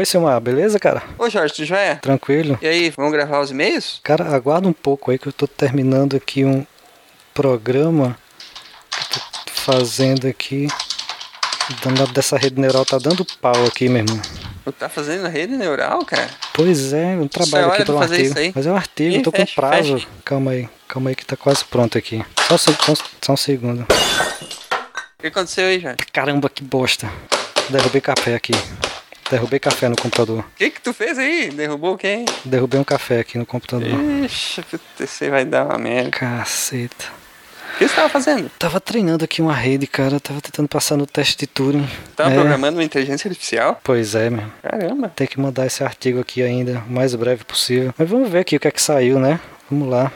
Oi, Silmar, beleza, cara? Ô, Jorge, tu já é? Tranquilo. E aí, vamos gravar os e-mails? Cara, aguarda um pouco aí que eu tô terminando aqui um programa que eu tô fazendo aqui. Dando dessa rede neural tá dando pau aqui, meu irmão. Tá fazendo rede neural, cara? Pois é, um trabalho aqui de para um fazer artigo. Mas é um artigo, Ih, eu tô fecha, com prazo. fecha. Calma aí, calma aí que tá quase pronto aqui. Só, um só, só um segundo. O que aconteceu aí, Jorge? Caramba, que bosta. Derrubei café aqui. Derrubei café no computador. O que que tu fez aí? Derrubou quem? Derrubei um café aqui no computador. Ixi, você vai dar uma merda. Caceta. O que você tava fazendo? Tava treinando aqui uma rede, cara. Tava tentando passar no teste de Turing. Tava É, programando uma inteligência artificial? Pois é, meu. Caramba. Tem que mandar esse artigo aqui ainda o mais breve possível. Mas vamos ver aqui o que é que saiu, né? Vamos lá.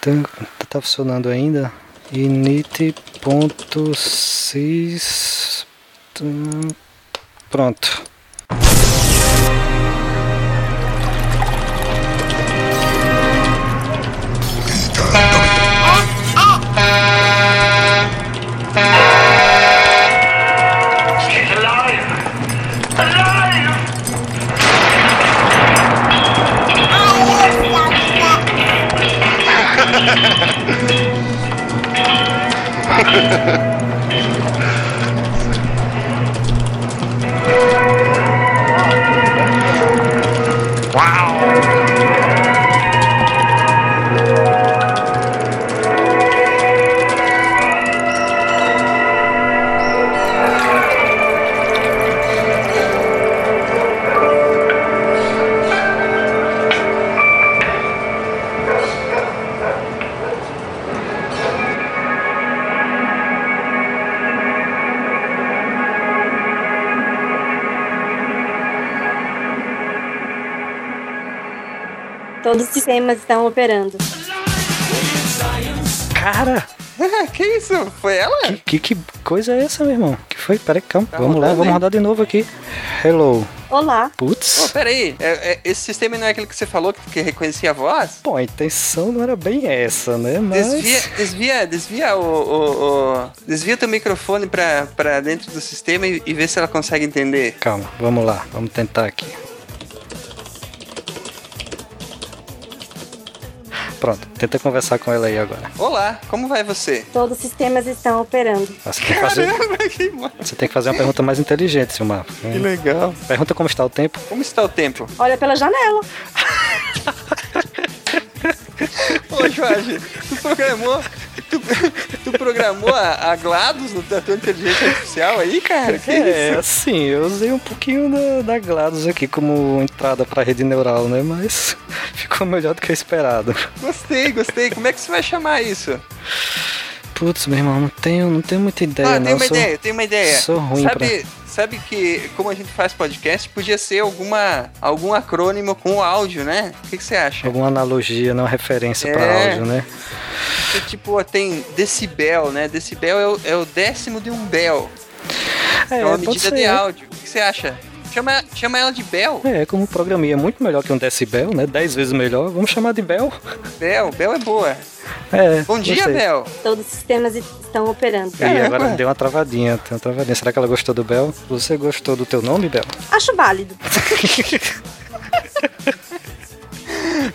Então, tá funcionando ainda. init.sys Pronto. Todos os sistemas estão operando. Cara, que isso? Foi ela? que, que coisa é essa, meu irmão? Que foi? Peraí, calma. Tá vamos lá, vamos rodar de novo aqui. Hello. Olá, Putz. peraí. É, é, esse sistema não é aquele que você falou que, que reconhecia a voz? Bom, a intenção não era bem essa, né? Mas. Desvia, desvia, desvia o, o, o- desvia teu microfone pra, pra dentro do sistema e, e vê se ela consegue entender. Calma, vamos lá, vamos tentar aqui. Pronto, tenta conversar com ela aí agora. Olá, como vai você? todos os sistemas estão operando. Você tem que fazer, Caramba, que, ma- você tem que fazer uma pergunta mais inteligente, Silmar. que legal. Pergunta como está o tempo. Como está o tempo? Olha pela janela. Ô, Jorge, tu programou, tu, tu programou a, a GLaDOS no- da tua inteligência artificial aí, cara? Que É, isso? assim, eu usei um pouquinho da, da GLaDOS aqui como entrada para rede neural, né? Mas ficou melhor do que eu esperado. Gostei, gostei. Como é que você vai chamar isso? Putz, meu irmão, não tenho, não tenho muita ideia, ah, tem uma sou- ideia, tem uma ideia. sou ruim sabe, sabe que como a gente faz podcast, podia ser alguma, algum acrônimo com áudio, né? O que, que você acha? Alguma analogia, não referência para É. áudio, né? Tipo, tem decibel, né? Decibel é o, é o décimo de um bel. É, uma pode medida de ser. áudio. O que você acha? Chama, chama ela de bel. É, como programinha é muito melhor que um decibel, né? Dez vezes melhor. Vamos chamar de Bel. Bel, Bel é boa. É. Bom dia, gostei. Bel. Todos os sistemas estão operando. E agora Caramba. deu uma travadinha, tem uma travadinha. Será que ela gostou do Bel? Você gostou do teu nome, Bel? Acho válido.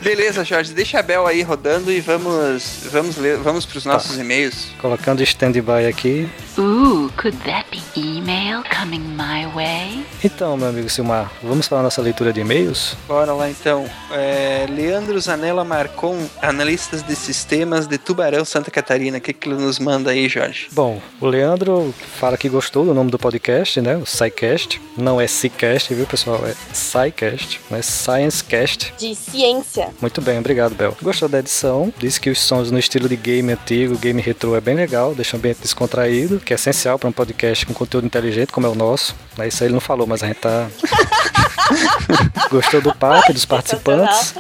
Beleza, Jorge, deixa a Bel aí rodando e vamos vamos ler, vamos pros nossos e-mails. Colocando stand-by aqui. Ooh, could that be email coming my way? Então, meu amigo Silmar, vamos para a nossa leitura de e-mails? Bora lá então. É, Leandro Zanella Marcon, analistas de sistemas de Tubarão, Santa Catarina. O que, que ele nos manda aí, Jorge? Bom, o Leandro fala que gostou do nome do podcast, né? O SciCast. Não é SciCast, viu, pessoal? É SciCast, não é ScienceCast. De ciência. Muito bem, obrigado, Bel. Gostou da edição, disse que os sons no estilo de game antigo, game retrô é bem legal, deixa o ambiente descontraído, que é essencial para um podcast com conteúdo inteligente como é o nosso. Né, Isso aí ele não falou, mas a gente tá. Gostou do papo, dos participantes.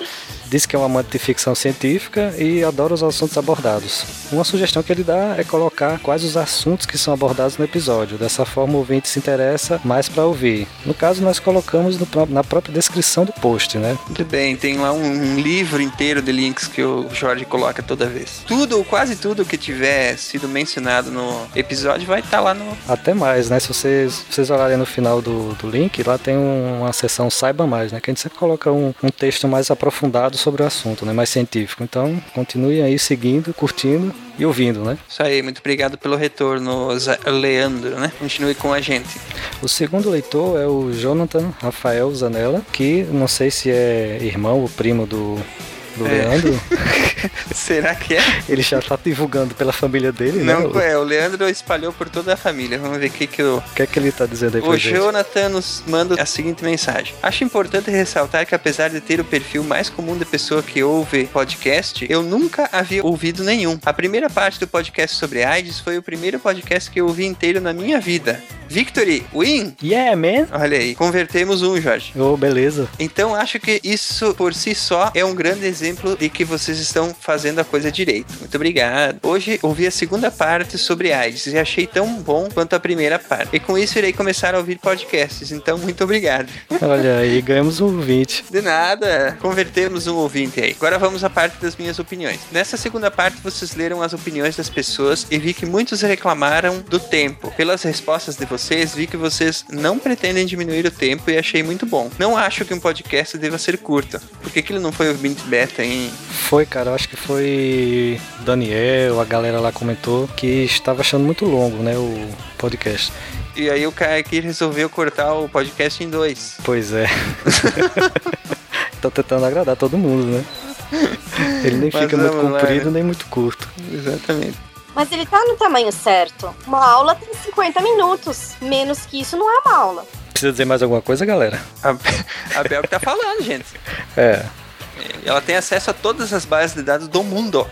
Diz que é um amante de ficção científica e adora os assuntos abordados. Uma sugestão que ele dá é colocar quais os assuntos que são abordados no episódio. Dessa forma, o ouvinte se interessa mais para ouvir. No caso, nós colocamos no na própria descrição do post, né? Muito bem, tem lá um, um livro inteiro de links que o Jorge coloca toda vez. Tudo, ou quase tudo que tiver sido mencionado no episódio vai estar lá no. Até mais, né? Se vocês, vocês olharem no final do, do link, lá tem um- uma seção Saiba Mais, né? Que a gente sempre coloca um, um texto mais aprofundado sobre o assunto, né? Mais científico. Então, continuem aí seguindo, curtindo e ouvindo, né? Isso aí, muito obrigado pelo retorno, Leandro, né? Continue com a gente. O segundo leitor é o Jonathan Rafael Zanella, que não sei se é irmão ou primo do, do É. Leandro. Será que é? Ele já tá divulgando pela família dele, né? Não é, o Leandro espalhou por toda a família. Vamos ver o que, que o, o que é que ele tá dizendo aí pra O gente? Jonathan nos manda a seguinte mensagem. Acho importante ressaltar que apesar de ter o perfil mais comum de pessoa que ouve podcast, eu nunca havia ouvido nenhum. A primeira parte do podcast sobre AIDS foi o primeiro podcast que eu ouvi inteiro na minha vida. Victory, win! Yeah, man! Olha aí, convertemos um, Jorge. Ô, beleza. Então acho que isso por si só é um grande exemplo de que vocês estão fazendo a coisa direito. Muito obrigado. Hoje ouvi a segunda parte sobre AIDS e achei tão bom quanto a primeira parte. E com isso irei começar a ouvir podcasts. Então muito obrigado. Olha aí, ganhamos um 20. De nada, convertemos um ouvinte aí. Agora vamos à parte das minhas opiniões. Nessa segunda parte vocês leram as opiniões das pessoas e vi que muitos reclamaram do tempo. Pelas respostas de vocês, vi que vocês não pretendem diminuir o tempo e achei muito bom. Não acho que um podcast deva ser curto. Por que, que ele não foi o 20 beta, hein? Foi, cara, eu acho que foi Daniel, a galera lá comentou que estava achando muito longo, né, o podcast. E aí o cara aqui resolveu cortar o podcast em dois. Pois é. Tô tentando agradar todo mundo, né? Ele nem Mas fica muito vamos lá, comprido, né? nem muito curto. Exatamente. Mas ele tá no tamanho certo. Uma aula tem 50 minutos. Menos que isso não é uma aula. Precisa dizer mais alguma coisa, galera? A, a Bel que tá falando, gente. É. Ela tem acesso a todas as bases de dados do mundo.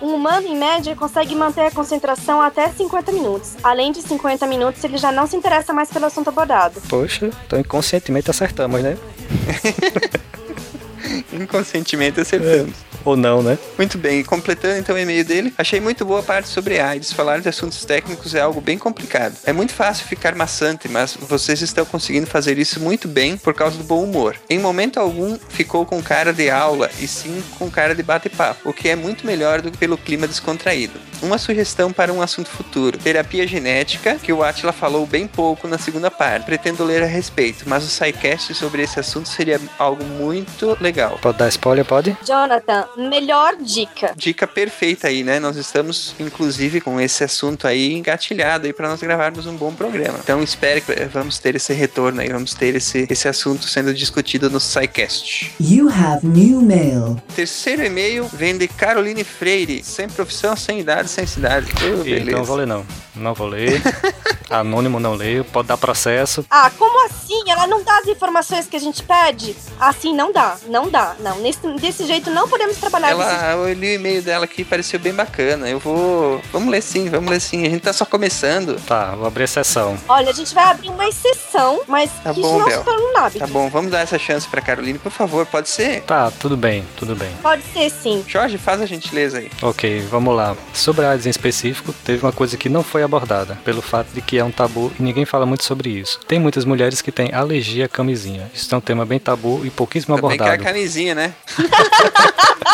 Um humano, em média, consegue manter a concentração até 50 minutos. Além de 50 minutos, ele já não se interessa mais pelo assunto abordado. Poxa, então inconscientemente acertamos, né? Inconscientemente acertamos. Ou não, né? Muito bem, e completando então o e-mail dele, achei muito boa a parte sobre AIDS. Falar de assuntos técnicos é algo bem complicado. É muito fácil ficar maçante, mas vocês estão conseguindo fazer isso muito bem por causa do bom humor. Em momento algum ficou com cara de aula e sim com cara de bate-papo, o que é muito melhor do que pelo clima descontraído. Uma sugestão para um assunto futuro: terapia genética, que o Atila falou bem pouco na segunda parte. Pretendo ler a respeito, mas o SciCast sobre esse assunto seria algo muito legal. Pode dar spoiler, pode? Jonathan, melhor dica. Dica perfeita aí, né? Nós estamos, inclusive, com esse assunto aí engatilhado aí para nós gravarmos um bom programa. Então espero que vamos ter esse retorno aí, vamos ter esse, esse assunto sendo discutido no SciCast. You have new mail. Terceiro e-mail vem de Caroline Freire, sem profissão, sem idade, sem cidade. Oh, beleza. Não vou ler, não. Não vou ler. Anônimo não leio. Pode dar processo. Ah, como assim? Ela não dá as informações que a gente pede? Assim não dá, não dá. Não, nesse, desse jeito não podemos trabalhar. Ela, eu li o e-mail dela aqui, pareceu bem bacana. Eu vou. Vamos ler sim, vamos ler sim. A gente tá só começando. Tá, vou abrir exceção. Olha, a gente vai abrir uma exceção, mas Tá que bom, não Bel. Tá bom, vamos dar essa chance pra Caroline, por favor, pode ser? Tá, tudo bem, tudo bem. Pode ser sim. Jorge, faz a gentileza aí. Ok, vamos lá. Sobre a AIDS em específico, teve uma coisa que não foi abordada, pelo fato de que é um tabu e ninguém fala muito sobre isso. Tem muitas mulheres que têm alergia à camisinha. Isso é um tema bem tabu e pouquíssimo Também que é a abordado. camisinha, né?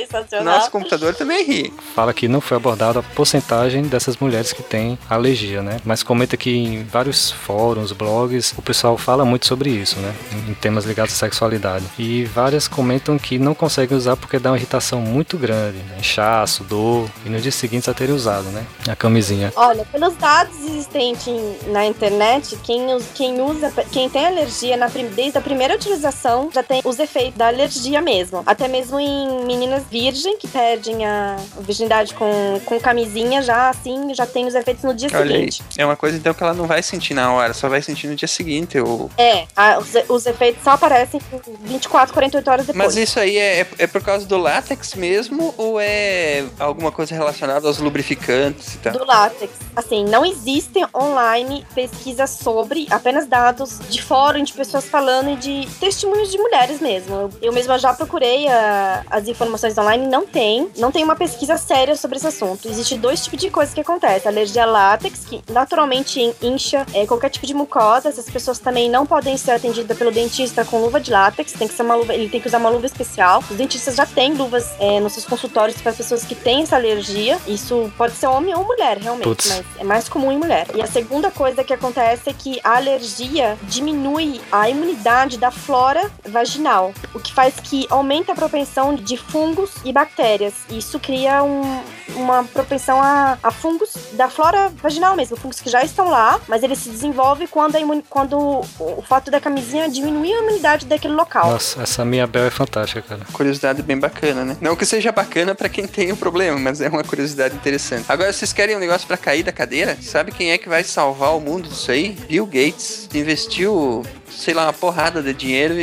Sensacional. Nosso computador também ri. Fala que não foi abordada a porcentagem dessas mulheres que têm alergia, né? Mas comenta que em vários fóruns, blogs, o pessoal fala muito sobre isso, né? Em temas ligados à sexualidade. E várias comentam que não conseguem usar porque dá uma irritação muito grande, né? inchaço, dor, e no dia seguinte a terem usado, né? A camisinha. Olha, pelos dados existentes na internet, quem, quem usa, quem tem alergia na desde a primeira utilização já tem os efeitos da alergia mesmo. Até mesmo em meninas virgem, que perdem a virgindade com, com camisinha, já assim, já tem os efeitos no dia Olha aí. seguinte. É uma coisa então que ela não vai sentir na hora, só vai sentir no dia seguinte. Ou... É, a- os, os efeitos só aparecem 24, 48 horas depois. Mas isso aí é, é por causa do látex mesmo ou é alguma coisa relacionada aos lubrificantes e tal? do látex. Assim, não existem online pesquisas sobre, apenas dados de fórum de pessoas falando e de testemunhos de mulheres mesmo. Eu, eu mesma já procurei a- as informações online não tem. Não tem uma pesquisa séria sobre esse assunto. Existem dois tipos de coisas que acontecem. A alergia a látex, que naturalmente in- incha é, qualquer tipo de mucosa. Essas pessoas também não podem ser atendidas pelo dentista com luva de látex. Tem que ser uma luva, ele tem que usar uma luva especial. Os dentistas já têm luvas é, nos seus consultórios para pessoas que têm essa alergia. Isso pode ser homem ou mulher, realmente, mas é mais comum em mulher. E a segunda coisa que acontece é que a alergia diminui a imunidade da flora vaginal, o que faz que aumenta a propensão de fungos e bactérias. E Isso cria um- uma propensão a, a fungos da flora vaginal mesmo, fungos que já estão lá, mas ele se desenvolve quando, a imuni- quando o, o fato da camisinha diminui a imunidade daquele local. Nossa, essa minha Bel é fantástica, cara. Curiosidade bem bacana, né? Não que seja bacana pra quem tem o problema, mas é uma curiosidade interessante. Agora, vocês querem um negócio pra cair da cadeira? Sabe quem é que vai salvar o mundo disso aí? Bill Gates investiu, sei lá, uma porrada de dinheiro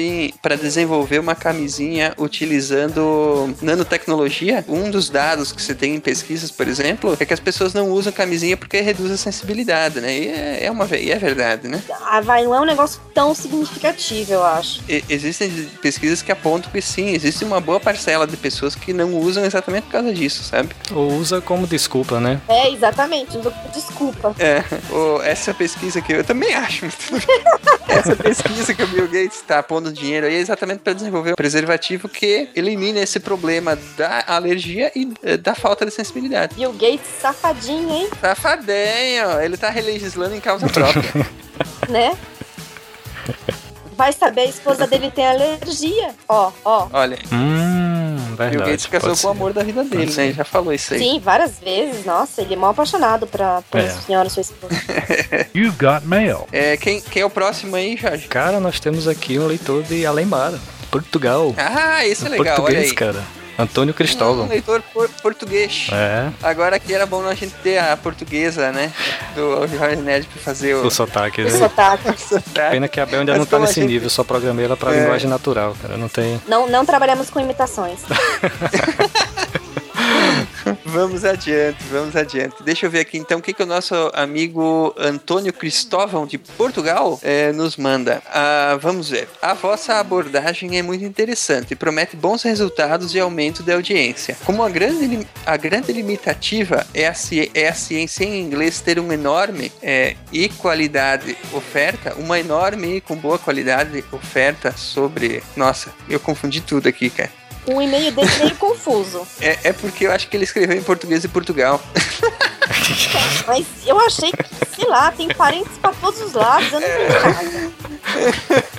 pra desenvolver uma camisinha utilizando nanotecnologia. Um dos dados que você tem em pesquisas, por exemplo, é que as pessoas não usam camisinha porque reduz a sensibilidade, né? E é, é uma e é verdade, né? Ah, vai, não é um negócio tão significativo, eu acho. E- existem pesquisas que apontam que sim, existe uma boa parcela de pessoas que não usam exatamente por causa disso, sabe? Ou usa como desculpa, né? É, exatamente. Desculpa. É, o- essa pesquisa que eu também acho. essa pesquisa que o Bill Gates está pondo dinheiro aí é exatamente para desenvolver um preservativo que elimina esse problema da alergia e eh, da falta de sensibilidade. Bill Gates, safadinho, hein? Safadinho, ele tá legislando em causa própria. Né? Vai saber, a esposa dele tem alergia. Ó, ó. Olha, Hum, verdade. Gates casou com o amor da vida dele, né? Ele já falou isso aí. Sim, várias vezes. Nossa, ele é mal apaixonado pra, por É. senhora, sua esposa. You've got mail. É, quem, quem é o próximo aí, Jorge? Cara, nós temos aqui um leitor de Alemar, Portugal. Ah, esse é legal, olha Português, aí. cara. Antônio Um Cristóvão. leitor por- português. É, Agora aqui era bom a gente ter a portuguesa, né? Do Jorge Nerd pra fazer o. o sotaque, O né? sotaque. sotaque. Pena que a Bel ainda Mas não tá nesse gente- nível, só programei ela pra É. linguagem natural, cara. Não tem. Não, não trabalhamos com imitações. Vamos adiante, vamos adiante. Deixa eu ver aqui então o que, que o nosso amigo Antônio Cristóvão de Portugal eh, nos manda. Ah, vamos ver. A vossa abordagem é muito interessante e promete bons resultados e aumento da audiência. Como a grande, a grande limitativa é a, ci- é a ciência em inglês ter uma enorme eh, e qualidade oferta, uma enorme e com boa qualidade oferta sobre. Nossa, eu confundi tudo aqui, cara. Um e-mail dele meio confuso. É, é porque eu acho que ele escreveu em português de Portugal. Mas eu achei que, sei lá, tem parentes pra todos os lados. Eu não tenho casa.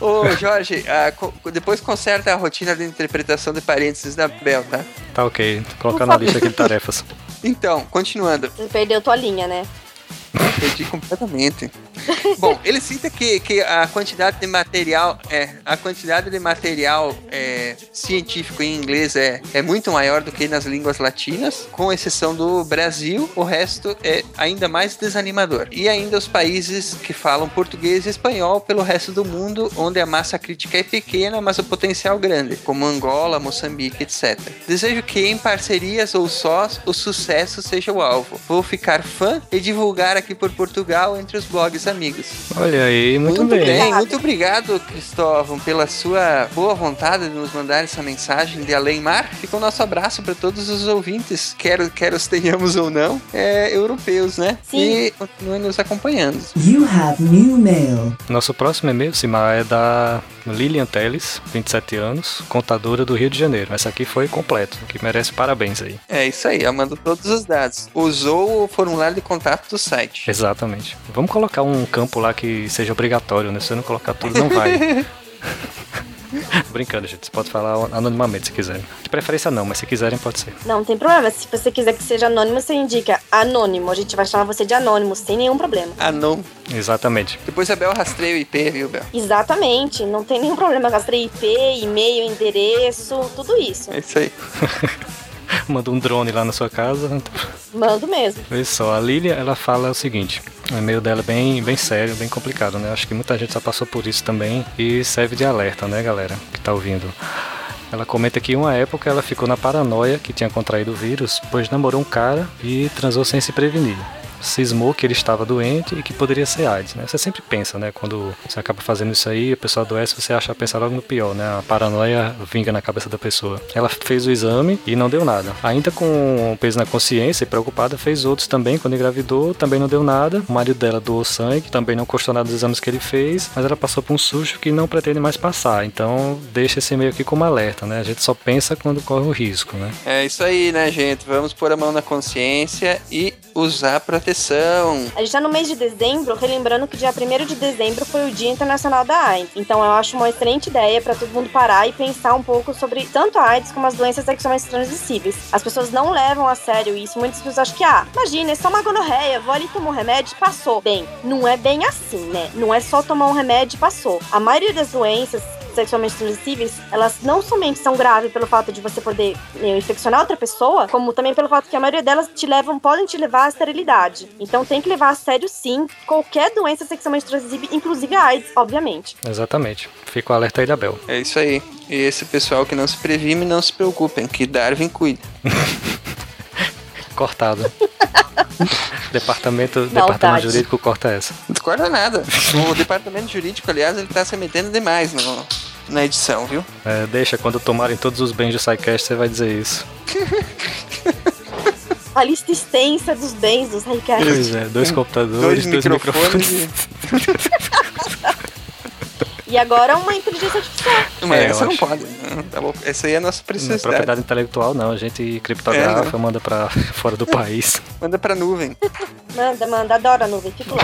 Ô, Jorge, ah, co- depois conserta a rotina de interpretação de parênteses da Bel, tá? Tá ok, tô colocando na lista aqui de tarefas. Então, continuando. Você perdeu tua linha, né? Perdi completamente. Bom, ele cita que, que a quantidade de material é a quantidade de material é, científico em inglês é, é muito maior do que nas línguas latinas, com exceção do Brasil, o resto é ainda mais desanimador. E ainda os países que falam português e espanhol pelo resto do mundo, onde a massa crítica é pequena, mas o potencial grande, como Angola, Moçambique, etc. Desejo que em parcerias ou sós o sucesso seja o alvo. Vou ficar fã e divulgar aqui por Portugal entre os blogs amigos. Olha aí, muito, Muito bem. bem, muito obrigado, Cristóvão, pela sua boa vontade de nos mandar essa mensagem de além mar. Fica o nosso abraço para todos os ouvintes, quer, quer os tenhamos ou não, é, europeus, né? Sim. E continuem nos acompanhando. You have new mail. Nosso próximo e-mail, Simar, é da Lilian Teles, 27 anos, contadora do Rio de Janeiro. Essa aqui foi completo, que merece parabéns aí. É isso aí, ela mandou todos os dados. Usou o formulário de contato do site. Exatamente. Vamos colocar um campo lá que seja obrigatório, né? Se você não colocar tudo, não vai. Brincando, gente. Você pode falar anonimamente se quiserem. De preferência não, mas se quiserem pode ser. Não tem problema. Se você quiser que seja anônimo, você indica anônimo. A gente vai chamar você de anônimo, sem nenhum problema. Ah, não. Exatamente. Depois a Bel rastreia o IP, viu, Bel? Exatamente. Não tem nenhum problema. Gastrei IP, e-mail, endereço, tudo isso. É isso aí. Manda um drone lá na sua casa. Mando mesmo. Vê só, a Lilia, ela fala o seguinte. O e-mail dela é bem, bem sério, bem complicado, né? Acho que muita gente já passou por isso também e serve de alerta, né, galera, que tá ouvindo. Ela comenta que em uma época ela ficou na paranoia que tinha contraído o vírus, pois namorou um cara e transou sem se prevenir. Cismou que ele estava doente e que poderia ser AIDS, né? Você sempre pensa, né? Quando você acaba fazendo isso aí, a pessoa adoece, você acha pensar logo no pior, né? A paranoia vinga na cabeça da pessoa. Ela fez o exame e não deu nada. Ainda com peso na consciência e preocupada, fez outros também quando engravidou, também não deu nada. O marido dela doou sangue, também não gostou nada dos exames que ele fez, mas ela passou por um susto que não pretende mais passar. Então, deixa esse meio aqui como alerta, né? A gente só pensa quando corre o risco, né? É isso aí, né, gente? Vamos pôr a mão na consciência e usar proteção. A gente tá no mês de dezembro, relembrando que dia 1 de dezembro foi o Dia Internacional da AIDS. Então eu acho uma excelente ideia para todo mundo parar e pensar um pouco sobre tanto a AIDS como as doenças sexualmente transmissíveis. As pessoas não levam a sério isso. Muitas pessoas acham que, ah, imagina, é só uma gonorreia, vou ali tomar um remédio e passou. Bem, não é bem assim, né? Não é só tomar um remédio e passou. A maioria das doenças sexualmente transmissíveis, elas não somente são graves pelo fato de você poder né, infeccionar outra pessoa, como também pelo fato que a maioria delas te levam, podem te levar à esterilidade. Então tem que levar a sério sim qualquer doença sexualmente transmissível, inclusive a AIDS, obviamente. Exatamente. Fica o alerta aí da Bel. É isso aí. E esse pessoal que não se previne, não se preocupem, que Darwin cuida. Cortado. departamento, Maldade. departamento jurídico corta essa. Não discorda nada. O departamento jurídico, aliás, ele tá se metendo demais no, na edição, viu? É, deixa, quando tomarem todos os bens do SciCast, você vai dizer isso. A lista extensa dos bens dos Highcast. Pois é, dois computadores, Dois dois, microfones microfones. E agora uma inteligência artificial. Mas É, essa não acho. pode. né? Tá bom. Essa aí é a nossa Não é propriedade intelectual, não. A gente criptografa, É, manda pra fora do país. Manda pra nuvem. Manda, manda, adoro a nuvem, fico lá.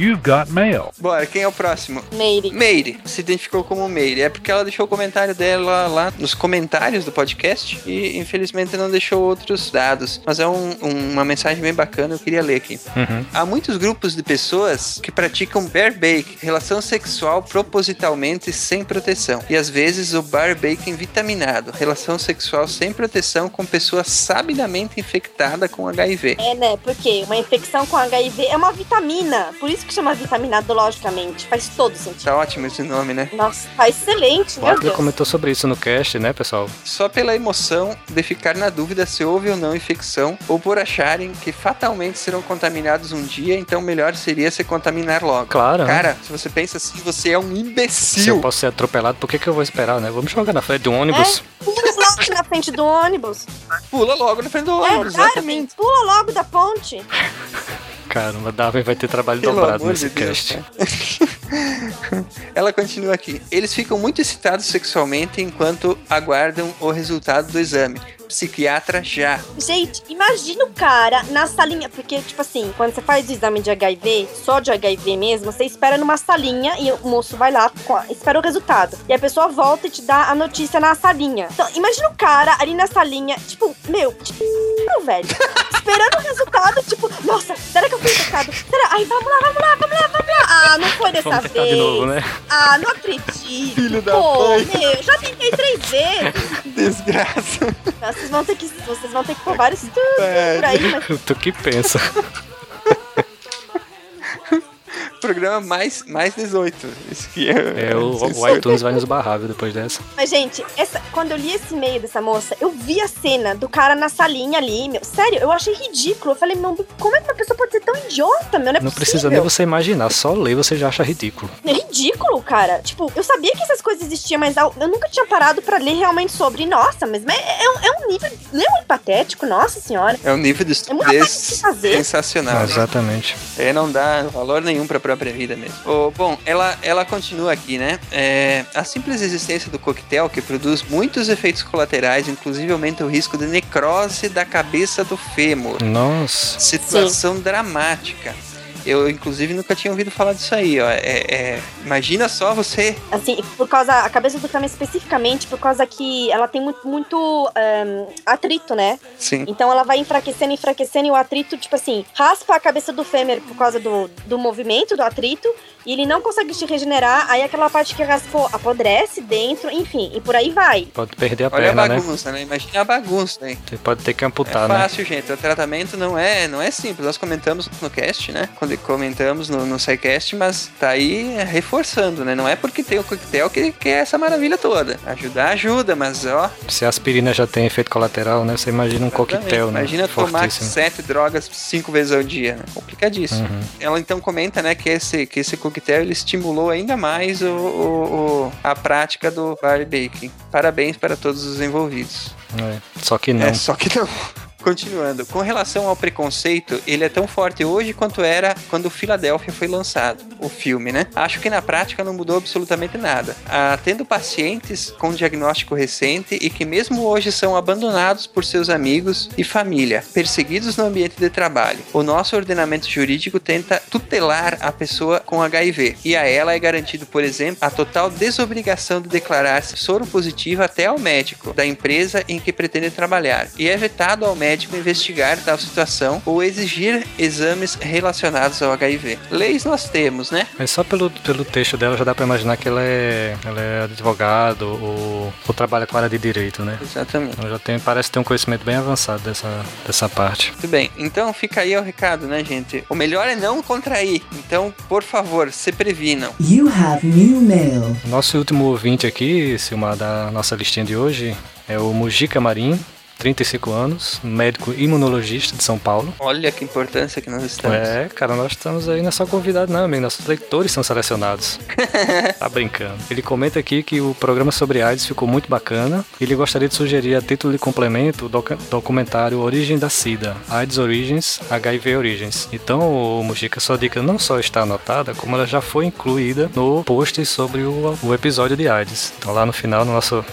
You've got mail. Bora, quem é o próximo? Meire. Meire, se identificou como Meire. É porque ela deixou o comentário dela lá nos comentários do podcast e infelizmente não deixou outros dados. Mas é um- um- uma mensagem bem bacana, eu queria ler aqui. Uhum. Há muitos grupos de pessoas que praticam barebake, relação sexual propositalmente sem proteção. E às vezes o barebake vitaminado, relação sexual sem proteção com pessoa sabidamente infectada com HIV. É, né? Porque uma infecção com HIV é uma vitamina. Por isso que chama vitaminado, logicamente. Faz todo sentido. Tá ótimo esse nome, né? Nossa, tá excelente, O Adler Deus. comentou sobre isso no cast, né, pessoal? Só pela emoção de ficar na dúvida se houve ou não infecção, ou por acharem que fatalmente serão contaminados um dia, então melhor seria se contaminar logo. Claro. né? Cara, se você pensa assim, você é um Se eu imbecil. posso ser atropelado, por que, que eu vou esperar, né? Vamos jogar na frente de um ônibus. Pula logo na frente do ônibus. Pula logo na frente do É, ônibus, exatamente. Darwin, pula logo da ponte. Caramba, Darwin vai ter trabalho Pelo dobrado nesse de Deus, cast. cara. Ela continua aqui. Eles ficam muito excitados sexualmente enquanto aguardam o resultado do exame. Psiquiatra já. Gente, imagina o cara na salinha, porque, tipo assim, quando você faz o exame de HIV, só de HIV mesmo, você espera numa salinha e o moço vai lá, com a- espera o resultado. E a pessoa volta e te dá a notícia na salinha. Então, imagina o cara ali na salinha, tipo, meu, tipo, meu, velho, esperando o resultado, tipo, Ah, Vamos tentar vez. de novo, né? Ah, não acredito. Filho da Pô, mãe. meu, já tentei três vezes. Desgraça. Vocês vão ter que, vocês vão ter que pôr vários estudos É. por aí, mas Tu que pensa. Programa mais, mais 18. Isso que é. É, o, o iTunes vai nos barrar, viu, depois dessa. Mas, gente, essa, quando eu li esse e-mail dessa moça, eu vi a cena do cara na salinha ali, meu. Sério, eu achei ridículo. Eu falei, meu, como é que uma pessoa pode ser tão idiota, meu? Não é Não precisa nem você imaginar, só ler você já acha ridículo. É ridículo, cara. Tipo, eu sabia que essas coisas existiam, mas eu nunca tinha parado pra ler realmente sobre. Nossa, mas é, um- é um nível. Não é muito patético, nossa senhora. É um nível de É estupidez pra fazer. sensacional. né? Exatamente. É, não dá valor nenhum pra própria vida mesmo. Ô, bom, ela, ela continua aqui, né? É, a simples existência do coquetel, que produz muitos efeitos colaterais, inclusive aumenta o risco de necrose da cabeça do fêmur. Nossa. Situação dramática. Eu, inclusive, nunca tinha ouvido falar disso aí, ó. É, é, imagina só você. Assim, por causa. A cabeça do Kami especificamente, por causa que ela tem muito, muito um, atrito, né? Sim. Então ela vai enfraquecendo, enfraquecendo, e o atrito, tipo assim, raspa a cabeça do fêmea por causa do, do movimento, do atrito, e ele não consegue se regenerar, aí aquela parte que raspou apodrece dentro, enfim, e por aí vai. Pode perder a Olha perna, a né? bagunça, né? Imagina a bagunça, hein? Você pode ter que É amputar, né? fácil, gente. O tratamento não é, não é simples. Nós comentamos no cast, né? Quando comentamos no, no SciCast, mas tá aí reforçando, né? Não é porque tem o coquetel que, que é essa maravilha toda. Ajudar, ajuda, mas ó. Se a aspirina já tem efeito colateral, né? Você imagina um coquetel, né? Imagina tomar sete drogas cinco vezes ao dia, né? Complicadíssimo. Uhum. Ela então comenta, né, que esse, que esse coquetel ele estimulou ainda mais o, o- o- a prática do body baking. Parabéns para todos os envolvidos. É, Só que não. É, só que não. Continuando, com relação ao preconceito, ele é tão forte hoje quanto era quando Filadélfia foi lançado, o filme, né? Acho que na prática não mudou absolutamente nada. Ah, tendo pacientes com diagnóstico recente e que mesmo hoje são abandonados por seus amigos e família, perseguidos no ambiente de trabalho. O nosso ordenamento jurídico tenta tutelar a pessoa com HIV e a ela é garantido, por exemplo, a total desobrigação de declarar-se soro positivo até ao médico da empresa em que pretende trabalhar e é vetado ao médico investigar tal situação ou exigir exames relacionados ao HIV. Leis nós temos, né? Mas só pelo, pelo texto dela já dá pra imaginar que ela é, ela é advogado ou, ou trabalha com a área de direito, né? Exatamente. Ela já tem, parece ter um conhecimento bem avançado dessa, dessa parte. Muito bem, então fica aí o recado, né, gente? O melhor é não contrair. Então, por favor, se previnam. You have new mail. Nosso último ouvinte aqui, Silmar, da nossa listinha de hoje, é o Mujica Marim, 35 anos, médico imunologista de São Paulo. Olha que importância que nós estamos. É, cara, nós estamos aí não é só convidados, não, amigo. Nossos leitores são selecionados. tá brincando. Ele comenta aqui que o programa sobre AIDS ficou muito bacana. Ele gostaria de sugerir a título de complemento o docu- documentário Origem da SIDA, AIDS Origins, HIV Origins. Então, o Mujica, sua dica não só está anotada, como ela já foi incluída no post sobre o, o episódio de AIDS. Então, lá no final, no nosso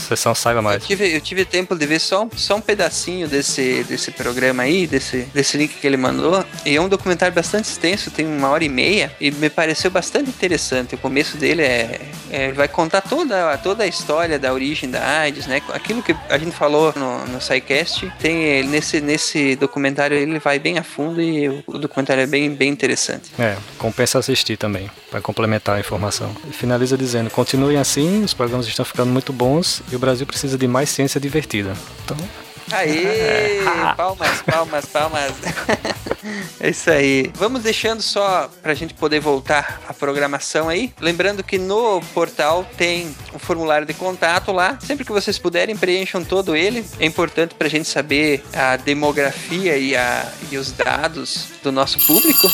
sessão Saiba Eu Mais. tive, eu tive tempo de ver só, um- só um pedacinho desse, desse programa aí, desse, desse link que ele mandou. E é um documentário bastante extenso, tem uma hora e meia, e me pareceu bastante interessante. O começo dele é. é vai contar toda, toda a história da origem da AIDS, né? Aquilo que a gente falou no, no SciCast, tem nesse, nesse documentário ele vai bem a fundo e o, o documentário é bem, bem interessante. É, compensa assistir também, para complementar a informação. E finaliza dizendo: continuem assim, os programas estão ficando muito bons e o Brasil precisa de mais ciência divertida. Então, Aê! Palmas, palmas, palmas. É isso aí. Vamos deixando só pra gente poder voltar à programação aí. Lembrando que no portal tem um formulário de contato lá. Sempre que vocês puderem, preencham todo ele. É importante pra gente saber a demografia e, a, e os dados do nosso público.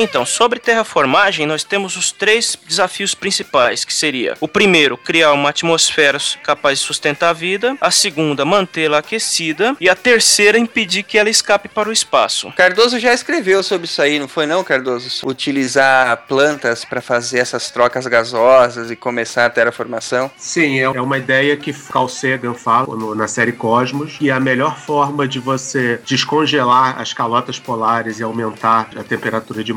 Então, sobre terraformagem, nós temos os três desafios principais, que seria o primeiro, criar uma atmosfera capaz de sustentar a vida, a segunda, mantê-la aquecida e a terceira, impedir que ela escape para o espaço. Cardoso já escreveu sobre isso aí, não foi não, Cardoso? Utilizar plantas pra fazer essas trocas gasosas e começar a terraformação. Sim, é é uma ideia que Carl Sagan fala no- na série Cosmos, e a melhor forma de você descongelar as calotas polares e aumentar a temperatura de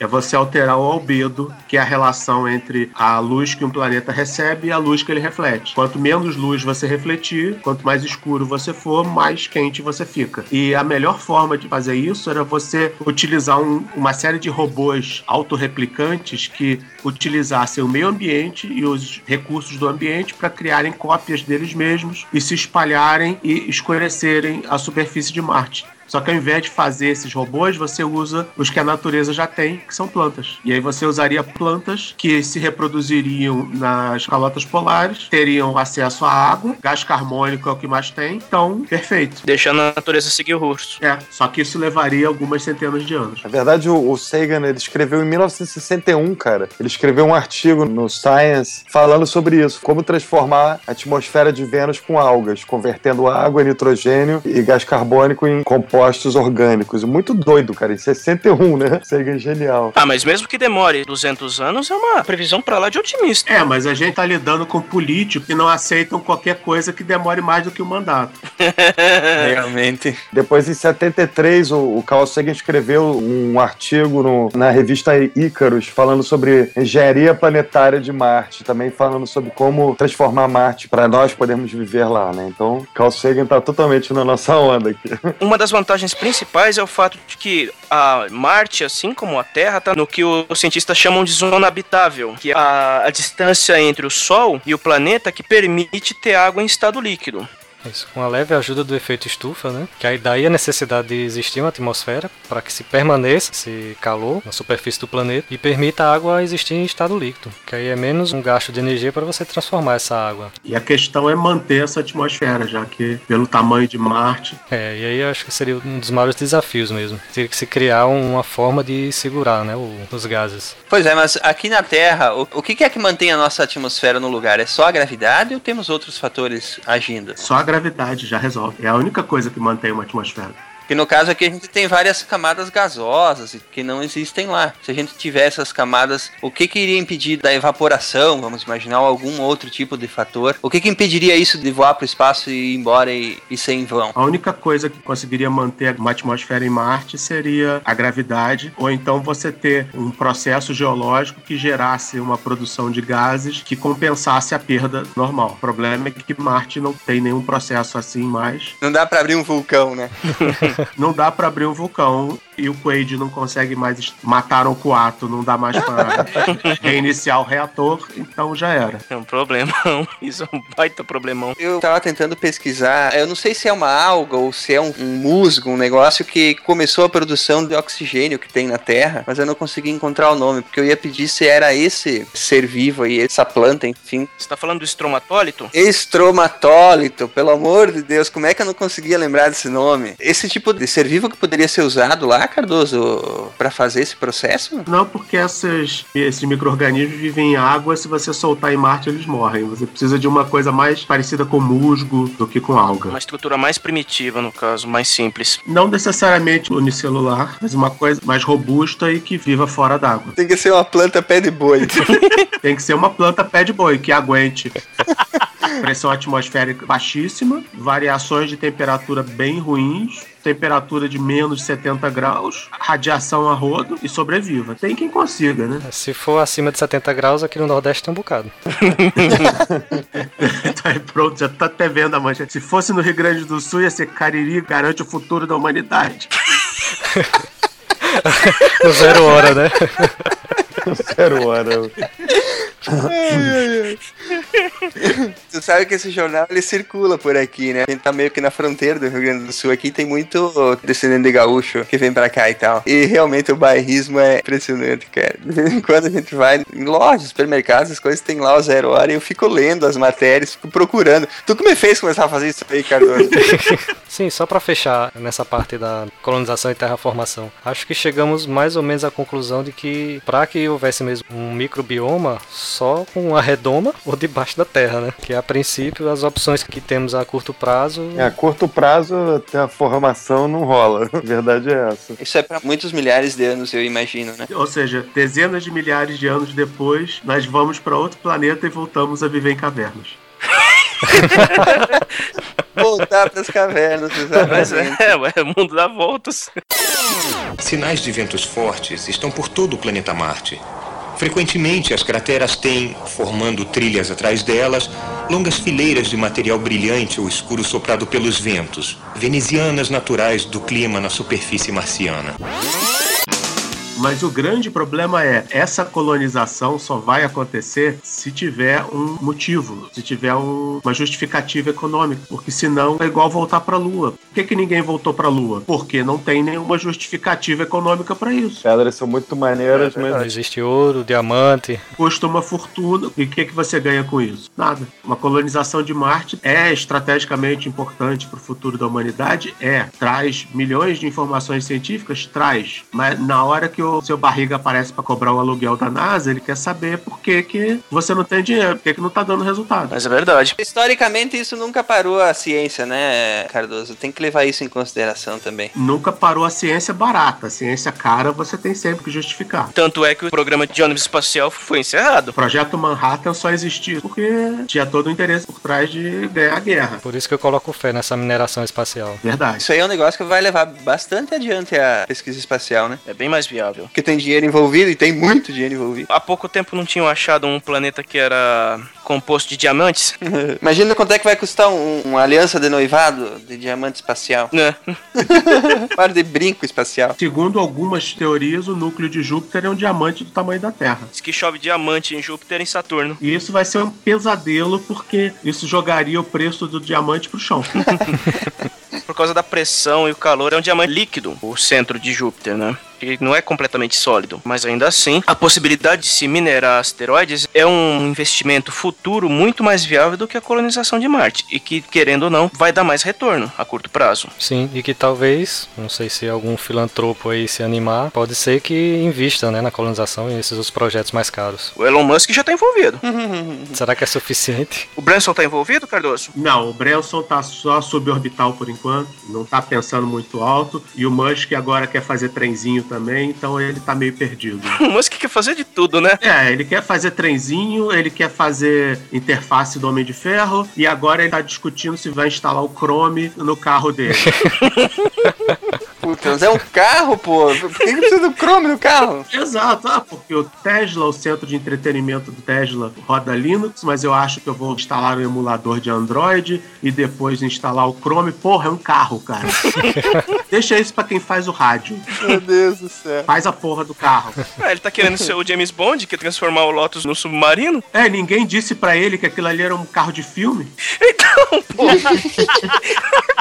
É você alterar o albedo, que é a relação entre a luz que um planeta recebe e a luz que ele reflete. Quanto menos luz você refletir, quanto mais escuro você for, mais quente você fica. E a melhor forma de fazer isso era você utilizar um- uma série de robôs autorreplicantes que utilizassem o meio ambiente e os recursos do ambiente para criarem cópias deles mesmos e se espalharem e escurecerem a superfície de Marte. Só que ao invés de fazer esses robôs, você usa os que a natureza já tem, que são plantas. E aí você usaria plantas que se reproduziriam nas calotas polares, teriam acesso à água, gás carbônico é o que mais tem, então, perfeito. Deixando a natureza seguir o curso. É, só que isso levaria algumas centenas de anos. Na verdade, o, o Sagan ele escreveu em 1961, cara. Ele escreveu um artigo no Science falando sobre isso, como transformar a atmosfera de Vênus com algas, convertendo água, nitrogênio e gás carbônico em compostos compostos orgânicos. Muito doido, cara. Em 61, né? Sagan é genial. Ah, mas mesmo que demore 200 anos, é uma previsão pra lá de otimista. É, mas a gente tá lidando com políticos que não aceitam qualquer coisa que demore mais do que o mandato. Realmente. Depois, em 73, o, o Carl Sagan escreveu um artigo no- na revista Ícaros falando sobre engenharia planetária de Marte, também falando sobre como transformar Marte para nós podermos viver lá, né? Então, Carl Sagan tá totalmente na nossa onda aqui. Uma das vantagens principais é o fato de que a Marte, assim como a Terra, está no que os cientistas chamam de zona habitável, que é a, a distância entre o Sol e o planeta que permite ter água em estado líquido. Isso, com a leve ajuda do efeito estufa, né? Que aí daí a necessidade de existir uma atmosfera para que se permaneça esse calor na superfície do planeta e permita a água existir em estado líquido. Que aí é menos um gasto de energia para você transformar essa água. E a questão é manter essa atmosfera, já que pelo tamanho de Marte, É, e aí eu acho que seria um dos maiores desafios mesmo. Teria que se criar uma forma de segurar, né, os gases. Pois é, mas aqui na Terra, o, o que que é que mantém a nossa atmosfera no lugar? É só a gravidade ou temos outros fatores agindo? só a gravidade já resolve. É a única coisa que mantém uma atmosfera. Porque no caso aqui a gente tem várias camadas gasosas que não existem lá. Se a gente tiver essas camadas, o que que iria impedir da evaporação? Vamos imaginar algum outro tipo de fator. O que que impediria isso de voar para o espaço e ir embora e, e ser em vão? A única coisa que conseguiria manter uma atmosfera em Marte seria a gravidade, ou então você ter um processo geológico que gerasse uma produção de gases que compensasse a perda normal. O problema é que Marte não tem nenhum processo assim mais. Não dá para abrir um vulcão, né? Não dá para abrir um vulcão e o Quaid não consegue mais matar o coato, não dá mais para reiniciar o reator, então já era. É um problemão. Isso é um baita problemão. Eu tava tentando pesquisar, eu não sei se é uma alga ou se é um, um musgo, um negócio que começou a produção de oxigênio que tem na Terra, mas eu não consegui encontrar o nome, porque eu ia pedir se era esse ser vivo aí, essa planta, enfim. Você tá falando do estromatólito? Estromatólito, pelo amor de Deus, como é que eu não conseguia lembrar desse nome? Esse tipo de ser vivo que poderia ser usado lá, Cardoso, pra fazer esse processo? Não, porque essas, esses micro-organismos vivem em água, se você soltar em Marte eles morrem. Você precisa de uma coisa mais parecida com musgo do que com alga. Uma estrutura mais primitiva, no caso, mais simples. Não necessariamente unicelular, mas uma coisa mais robusta e que viva fora d'água. Tem que ser uma planta pé de boi. Tem que ser uma planta pé de boi, que aguente pressão atmosférica baixíssima, variações de temperatura bem ruins, temperatura de menos 70 graus, radiação a rodo e sobreviva. Tem quem consiga, né? Se for acima de 70 graus, aqui no Nordeste tem um bocado. Então aí pronto, já tá até vendo a mancha. Se fosse no Rio Grande do Sul, ia ser Cariri garante o futuro da humanidade. No zero hora, né? Zero hora. Tu sabe que esse jornal ele circula por aqui, né? A gente tá meio que na fronteira do Rio Grande do Sul. Aqui tem muito descendente de gaúcho que vem pra cá e tal. E realmente o bairrismo é impressionante, cara. De vez em quando a gente vai em lojas, supermercados, as coisas tem lá o zero hora e eu fico lendo as matérias, fico procurando. Tu que me fez começar a fazer isso aí, Cardoso? Sim, só pra fechar nessa parte da colonização e terraformação, acho que chegamos mais ou menos à conclusão de que para que houvesse mesmo um microbioma só com uma redoma ou debaixo da terra, né? Que a princípio as opções que temos a curto prazo É, a curto prazo, até a formação não rola. A verdade é essa. Isso é pra muitos milhares de anos, eu imagino, né? Ou seja, dezenas de milhares de anos depois, nós vamos para outro planeta e voltamos a viver em cavernas. Voltar pras cavernas, Mas é, ué, o mundo dá voltas. Sinais de ventos fortes estão por todo o planeta Marte. Frequentemente, as crateras têm, formando trilhas atrás delas, longas fileiras de material brilhante ou escuro soprado pelos ventos, venezianas naturais do clima na superfície marciana. Mas o grande problema é, essa colonização só vai acontecer se tiver um motivo, se tiver um- uma justificativa econômica, porque senão é igual voltar para a Lua. Por que, que ninguém voltou para a Lua? Porque não tem nenhuma justificativa econômica para isso. Pedras são muito maneiras, não mas existe ouro, diamante. Custa uma fortuna. E o que, que você ganha com isso? Nada. Uma colonização de Marte é estrategicamente importante para o futuro da humanidade? É. Traz milhões de informações científicas? Traz. Mas na hora que o o seu barriga aparece pra cobrar o aluguel da NASA, ele quer saber por que, que você não tem dinheiro, por que, que não tá dando resultado. Mas é verdade. Historicamente, isso nunca parou a ciência, né, Cardoso? Tem que levar isso em consideração também. Nunca parou a ciência barata. A ciência cara você tem sempre que justificar. Tanto é que o programa de ônibus espacial foi encerrado. O projeto Manhattan só existiu porque tinha todo o interesse por trás de ganhar a guerra. Por isso que eu coloco fé nessa mineração espacial. Verdade. Isso aí é um negócio que vai levar bastante adiante a pesquisa espacial, né? É bem mais viável. Porque tem dinheiro envolvido e tem muito dinheiro envolvido. Há pouco tempo não tinham achado um planeta que era composto de diamantes? Imagina quanto é que vai custar um- uma aliança de noivado de diamante espacial. Né? Par de brinco espacial. Segundo algumas teorias, o núcleo de Júpiter é um diamante do tamanho da Terra. Diz que chove diamante em Júpiter e em Saturno. E isso vai ser um pesadelo porque isso jogaria o preço do diamante pro chão. Por causa da pressão e o calor, é um diamante líquido, o centro de Júpiter, né? Que não é completamente sólido. Mas ainda assim, a possibilidade de se minerar asteroides é um investimento futuro muito mais viável do que a colonização de Marte. E que, querendo ou não, vai dar mais retorno a curto prazo. Sim, e que talvez, não sei se algum filantropo aí se animar, pode ser que invista né, na colonização e nesses outros projetos mais caros. O Elon Musk já tá envolvido. Será que é suficiente? O Branson tá envolvido, Cardoso? Não, o Branson tá só suborbital por enquanto, não tá pensando muito alto. E o Musk agora quer fazer trenzinho também, então ele tá meio perdido. O Musk quer fazer de tudo, né? É, ele quer fazer trenzinho, ele quer fazer interface do Homem de Ferro e agora ele tá discutindo se vai instalar o Chrome no carro dele. Puta, mas é um carro, pô. Por que que precisa do Chrome no carro? Exato, ah, porque o Tesla, o centro de entretenimento do Tesla, roda Linux, mas eu acho que eu vou instalar um emulador de Android e depois instalar o Chrome. Porra, é um carro, cara. Deixa isso pra quem faz o rádio. Meu Deus do céu. Faz a porra do carro. Ah, ele tá querendo ser o James Bond, que transformar o Lotus no submarino? É, ninguém disse pra ele que aquilo ali era um carro de filme. Então, pô.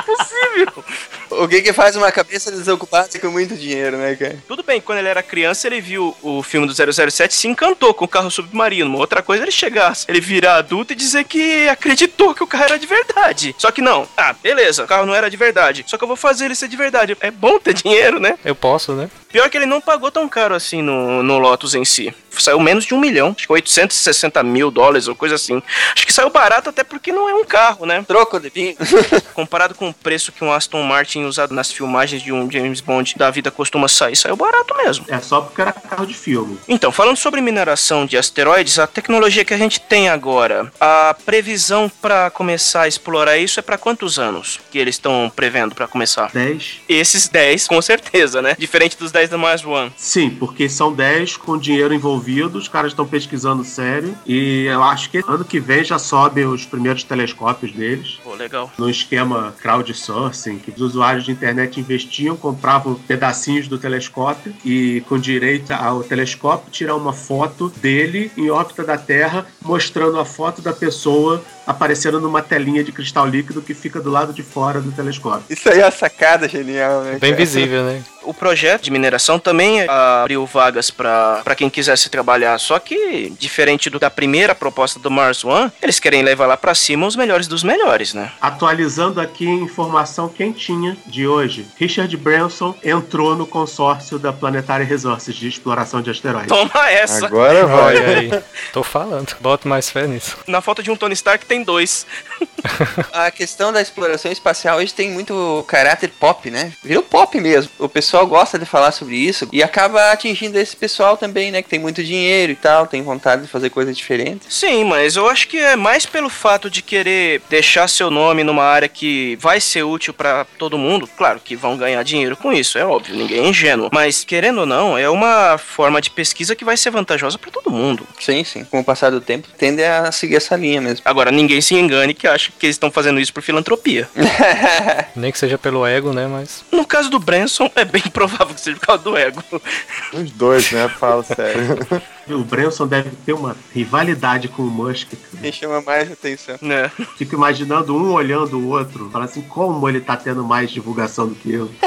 possível. Alguém que faz uma cabeça desocupada com muito dinheiro, né, cara? Tudo bem, quando ele era criança, ele viu o filme do 007 e se encantou com o carro submarino. Uma outra coisa é ele chegar, ele virar adulto e dizer que acreditou que o carro era de verdade. Só que não. Ah, beleza, o carro não era de verdade. Só que eu vou fazer ele ser de verdade. É bom ter dinheiro, né? Eu posso, né? Pior que ele não pagou tão caro assim no, no Lotus em si. Saiu menos de um milhão. Acho que 860 mil dólares ou coisa assim. Acho que saiu barato até porque não é um carro, né? Troco de vinho. Comparado com o preço que um Aston Martin usado nas filmagens de um James Bond da vida costuma sair, saiu barato mesmo. É só porque era carro de filme. Então, falando sobre mineração de asteroides, a tecnologia que a gente tem agora, a previsão para começar a explorar isso é para quantos anos que eles estão prevendo para começar? 10. Esses 10, com certeza, né? Diferente dos 10 da Mars One. Sim, porque são 10 com dinheiro envolvido, os caras estão pesquisando sério. E eu acho que ano que vem já sobem os primeiros telescópios deles. Pô, legal. No esquema crowdsourcing, que os usuários de internet investiam, compravam pedacinhos do telescópio e, com direito ao telescópio, tirar uma foto dele em órbita da Terra, mostrando a foto da pessoa aparecendo numa telinha de cristal líquido que fica do lado de fora do telescópio. Isso aí é uma sacada genial, né? Bem cara? visível, né? O projeto de mineração também abriu vagas para quem quisesse trabalhar, só que diferente do, da primeira proposta do Mars One, eles querem levar lá para cima os melhores dos melhores, né? Atualizando aqui informação quentinha de hoje. Richard Branson entrou no consórcio da Planetary Resources de exploração de asteroides. Toma essa! Agora vai. Aí. Tô falando. Bota mais fé nisso. Na falta de um Tony Stark tem dois. A questão da exploração espacial hoje tem muito caráter pop, né? Virou pop mesmo. O pessoal gosta de falar sobre isso e acaba atingindo esse pessoal também, né? Que tem muito dinheiro e tal, tem vontade de fazer coisas diferentes. Sim, mas eu acho que é mais pelo fato de querer deixar seu nome numa área que vai ser útil para todo mundo. Claro que vão ganhar dinheiro com isso, é óbvio, ninguém é ingênuo. Mas querendo ou não, é uma forma de pesquisa que vai ser vantajosa para todo mundo. Sim, sim. Com o passar do tempo, tende a seguir essa linha mesmo. Agora, ninguém se engane que acha que eles estão fazendo isso por filantropia. Nem que seja pelo ego, né? Mas. No caso do Branson, é bem provável que seja por causa do ego. Os dois, né? Fala sério. O Branson deve ter uma rivalidade com o Musk. Quem chama mais atenção. Né? Fico imaginando um olhando o outro. Fala assim, como ele tá tendo mais divulgação do que eu?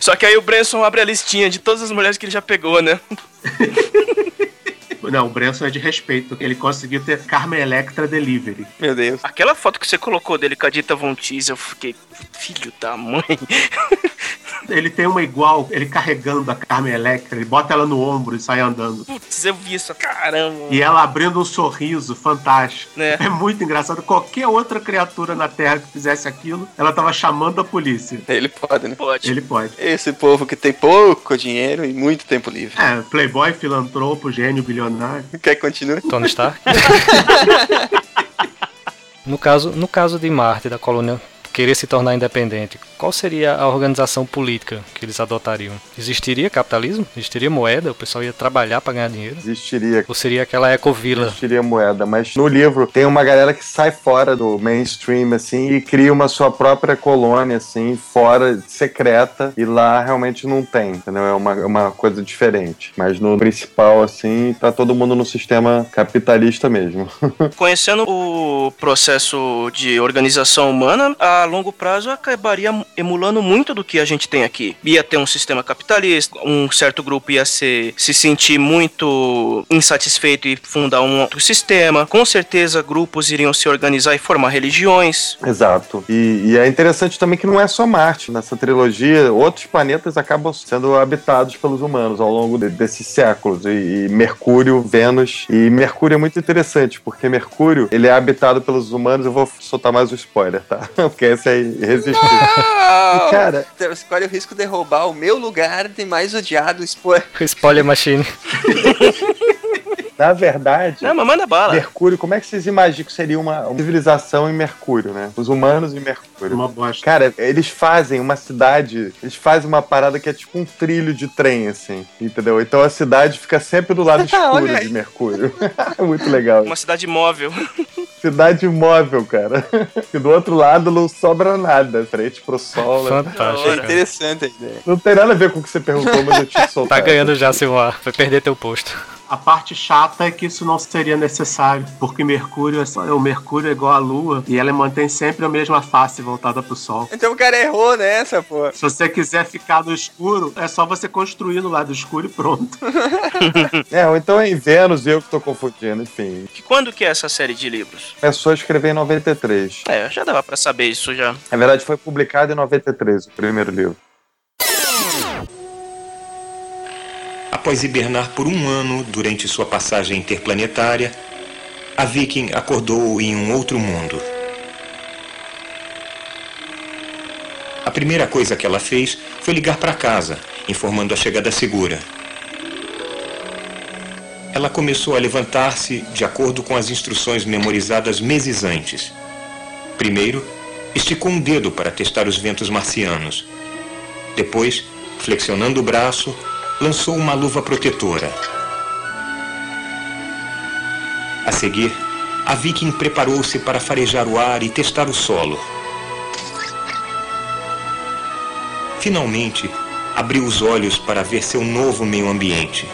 Só que aí o Branson abre a listinha de todas as mulheres que ele já pegou, né? Não, o Branson é de respeito. Ele conseguiu ter Carmen Electra Delivery. Meu Deus. Aquela foto que você colocou dele com a Dita Von Teese, eu fiquei Filho da mãe. Ele tem uma igual, ele carregando a Carmen Electra, ele bota ela no ombro e sai andando. Putz, eu vi isso, caramba. E ela abrindo um sorriso fantástico. É. É muito engraçado. Qualquer outra criatura na Terra que fizesse aquilo, ela tava chamando a polícia. Ele pode, né? Pode. Ele pode. Esse povo que tem pouco dinheiro e muito tempo livre. É, playboy, filantropo, gênio, bilionário. Quer que continue? Tony Stark. no caso, no caso de Marte, da colônia querer se tornar independente, qual seria a organização política que eles adotariam? Existiria capitalismo? Existiria moeda? O pessoal ia trabalhar para ganhar dinheiro? Existiria Ou seria aquela ecovila? existiria moeda, mas no livro tem uma galera que sai fora do mainstream, assim, e cria uma sua própria colônia, assim, fora, secreta, e lá realmente não tem, entendeu? É uma, é uma coisa diferente. Mas no principal, assim, tá todo mundo no sistema capitalista mesmo. Conhecendo o processo de organização humana, a longo prazo acabaria emulando muito do que a gente tem aqui. Ia ter um sistema capitalista, um certo grupo ia ser, se sentir muito insatisfeito e fundar um outro sistema. Com certeza, grupos iriam se organizar e formar religiões. Exato. E, e é interessante também que não é só Marte. Nessa trilogia, outros planetas acabam sendo habitados pelos humanos ao longo de- desses séculos. E, e Mercúrio, Vênus. E Mercúrio é muito interessante, porque Mercúrio ele é habitado pelos humanos. Eu vou soltar mais um spoiler, tá? Porque esse é irresistível. Não! Cara, Você corre o risco de roubar o meu lugar de mais odiado expor. Spoiler Machine. na verdade. Não, mas manda bala. Mercúrio, como é que vocês imaginam que seria uma uma civilização em Mercúrio, né? Os humanos em Mercúrio. Uma bosta. Cara, eles fazem uma cidade, eles fazem uma parada que é tipo um trilho de trem, assim, entendeu? Então a cidade fica sempre do lado escuro de Mercúrio. é muito legal. Uma cidade móvel. Cidade móvel, cara. E do outro lado não sobra nada, frente pro sol. né? Fantástico. É interessante a ideia. Não tem nada a ver com o que você perguntou, mas eu te soltar. Tá ganhando já, Silmar. Vai perder teu posto. A parte chata é que isso não seria necessário, porque Mercúrio é só, o Mercúrio é igual à Lua e ela mantém sempre a mesma face voltada pro Sol. Então o cara errou nessa, pô. Se você quiser ficar no escuro, é só você construir no lado escuro e pronto. É, ou então é em Vênus, eu que tô confundindo, enfim. De quando que é essa série de livros? Começou a escrever em 93. É, já dava pra saber isso já. Na verdade, foi publicado em 93, o primeiro livro. Após hibernar por um ano durante sua passagem interplanetária, a Viking acordou em um outro mundo. A primeira coisa que ela fez foi ligar para casa, informando a chegada segura. Ela começou a levantar-se de acordo com as instruções memorizadas meses antes. Primeiro, esticou um dedo para testar os ventos marcianos. Depois, flexionando o braço, lançou uma luva protetora. A seguir, a Viking preparou-se para farejar o ar e testar o solo. Finalmente, abriu os olhos para ver seu novo meio ambiente.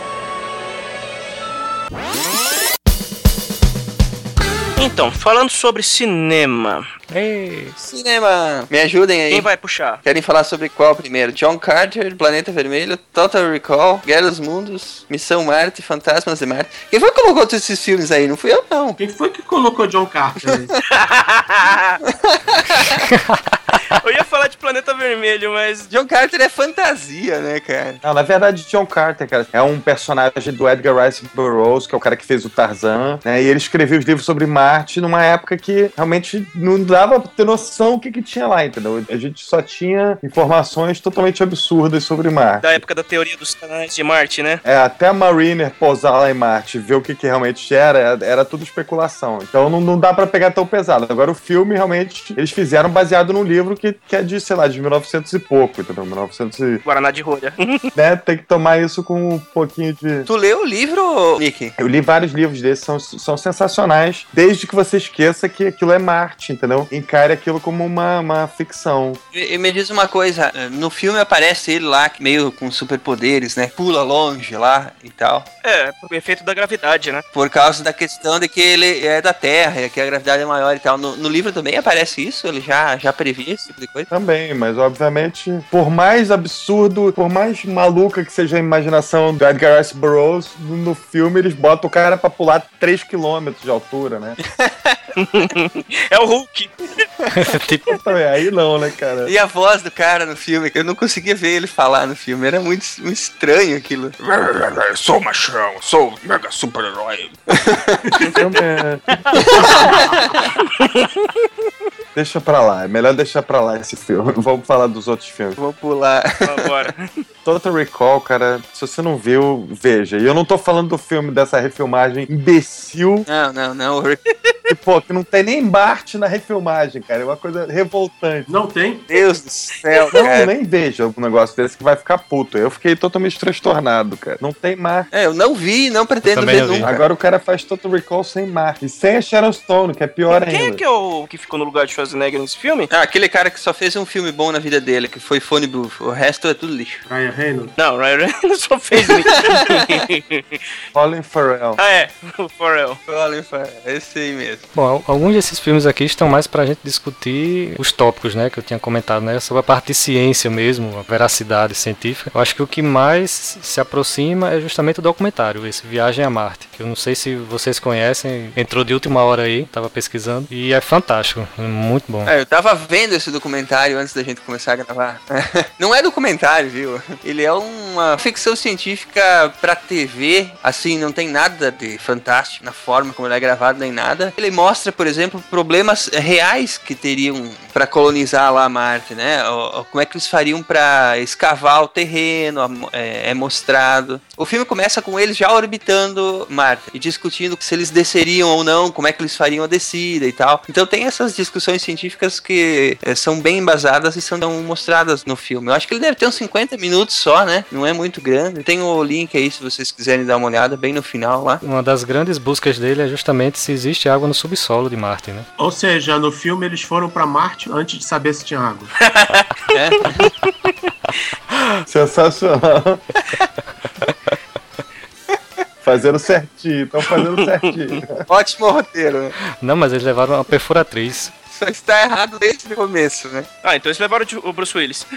Então, falando sobre cinema, Ei, Cinema! Me ajudem aí. quem vai puxar? Querem falar sobre qual primeiro? John Carter, Planeta Vermelho, Total Recall, Guerra dos Mundos, Missão Marte, Fantasmas de Marte. Quem foi que colocou todos esses filmes aí? Não fui eu, não. Quem foi que colocou John Carter aí? Eu ia falar de Planeta Vermelho, mas. John Carter é fantasia, né, cara? Não, na verdade, John Carter, cara, é um personagem do Edgar Rice Burroughs, que é o cara que fez o Tarzan, né? E ele escreveu os livros sobre Marte numa época que realmente não dava pra ter noção do que, que tinha lá, entendeu? A gente só tinha informações totalmente absurdas sobre Marte. Da época da teoria dos canais de Marte, né? É, até a Mariner pousar lá em Marte e ver o que, que realmente era, era tudo especulação. Então não, não dá pra pegar tão pesado. Agora o filme, realmente, eles fizeram baseado num livro que, que é de, sei lá, de 1900 e pouco, entendeu? 1900 e... Guaraná de rolha. Né? Tem que tomar isso com um pouquinho de... Tu leu o livro, Nick? Eu li vários livros desses, são, são sensacionais, desde que você esqueça que aquilo é Marte, entendeu? Encare aquilo como uma, uma ficção. E, e me diz uma coisa, no filme aparece ele lá, meio com superpoderes, né? Pula longe lá e tal. É, o efeito da gravidade, né? Por causa da questão de que ele é da Terra, e que a gravidade é maior e tal. No, no livro também aparece isso? Ele já, já previa esse tipo de coisa? Também, mas obviamente, por mais absurdo, por mais maluca que seja a imaginação do Edgar Rice Burroughs, no filme eles botam o cara pra pular 3km de altura, né? É o Hulk. tipo, aí não, né, cara? E a voz do cara no filme, eu não conseguia ver ele falar no filme, era muito, muito estranho aquilo. Sou machão, sou mega super-herói. Deixa pra lá, é melhor deixar pra lá esse filme. Vamos falar dos outros filmes. Vou pular. Agora. Total Recall, cara, se você não viu, veja. E eu não tô falando do filme dessa refilmagem imbecil, Não, não, não. Pô, que não tem nem Bart na refilmagem, cara. É uma coisa revoltante. Não tem? Deus do céu, Não, cara. nem veja um negócio desse que vai ficar puto. Eu fiquei totalmente transtornado, cara. Não tem Mark. É, eu não vi, não pretendo ver nunca. Agora o cara faz Total Recall sem Mark. E sem a Sharon Stone, que é pior Quem é ainda. que é o que ficou no lugar de Schwarzenegger nesse filme? Ah, aquele cara que só fez um filme bom na vida dele, que foi Phone Booth. O resto é tudo lixo. Ryan Reynolds. Não, Ryan Reynolds só fez. Colin Farrell. ah, é. O Pharrell. Colin Farrell, esse aí mesmo. Bom, al- alguns desses filmes aqui estão mais pra gente discutir os tópicos, né, que eu tinha comentado, né, sobre a parte de ciência mesmo, a veracidade científica. Eu acho que o que mais se aproxima é justamente o documentário, esse Viagem a Marte, que eu não sei se vocês conhecem, entrou de última hora aí, tava pesquisando, e é fantástico, é muito bom. É, eu tava vendo esse documentário antes da gente começar a gravar. Não é documentário, viu? Ele é uma ficção científica pra TV, assim, não tem nada de fantástico na forma como ele é gravado nem nada. Ele mostra, por exemplo, problemas reais que teriam pra colonizar lá Marte, né? Como é que eles fariam pra escavar o terreno, é, é mostrado. O filme começa com eles já orbitando Marte e discutindo se eles desceriam ou não, como é que eles fariam a descida e tal. Então tem essas discussões científicas que eh, são bem embasadas e são mostradas no filme. Eu acho que ele deve ter uns 50 minutos só, né? Não é muito grande. Tem o link aí se vocês quiserem dar uma olhada, bem no final lá. Uma das grandes buscas dele é justamente se existe água no subsolo de Marte, né? Ou seja, no filme eles foram pra Marte antes de saber se tinha água. É. Sensacional. fazendo certinho, estão fazendo certinho. Ótimo roteiro, né? Não, mas eles levaram uma perfuratriz. Só está errado desde o começo, né? Ah, então eles levaram o Bruce Willis.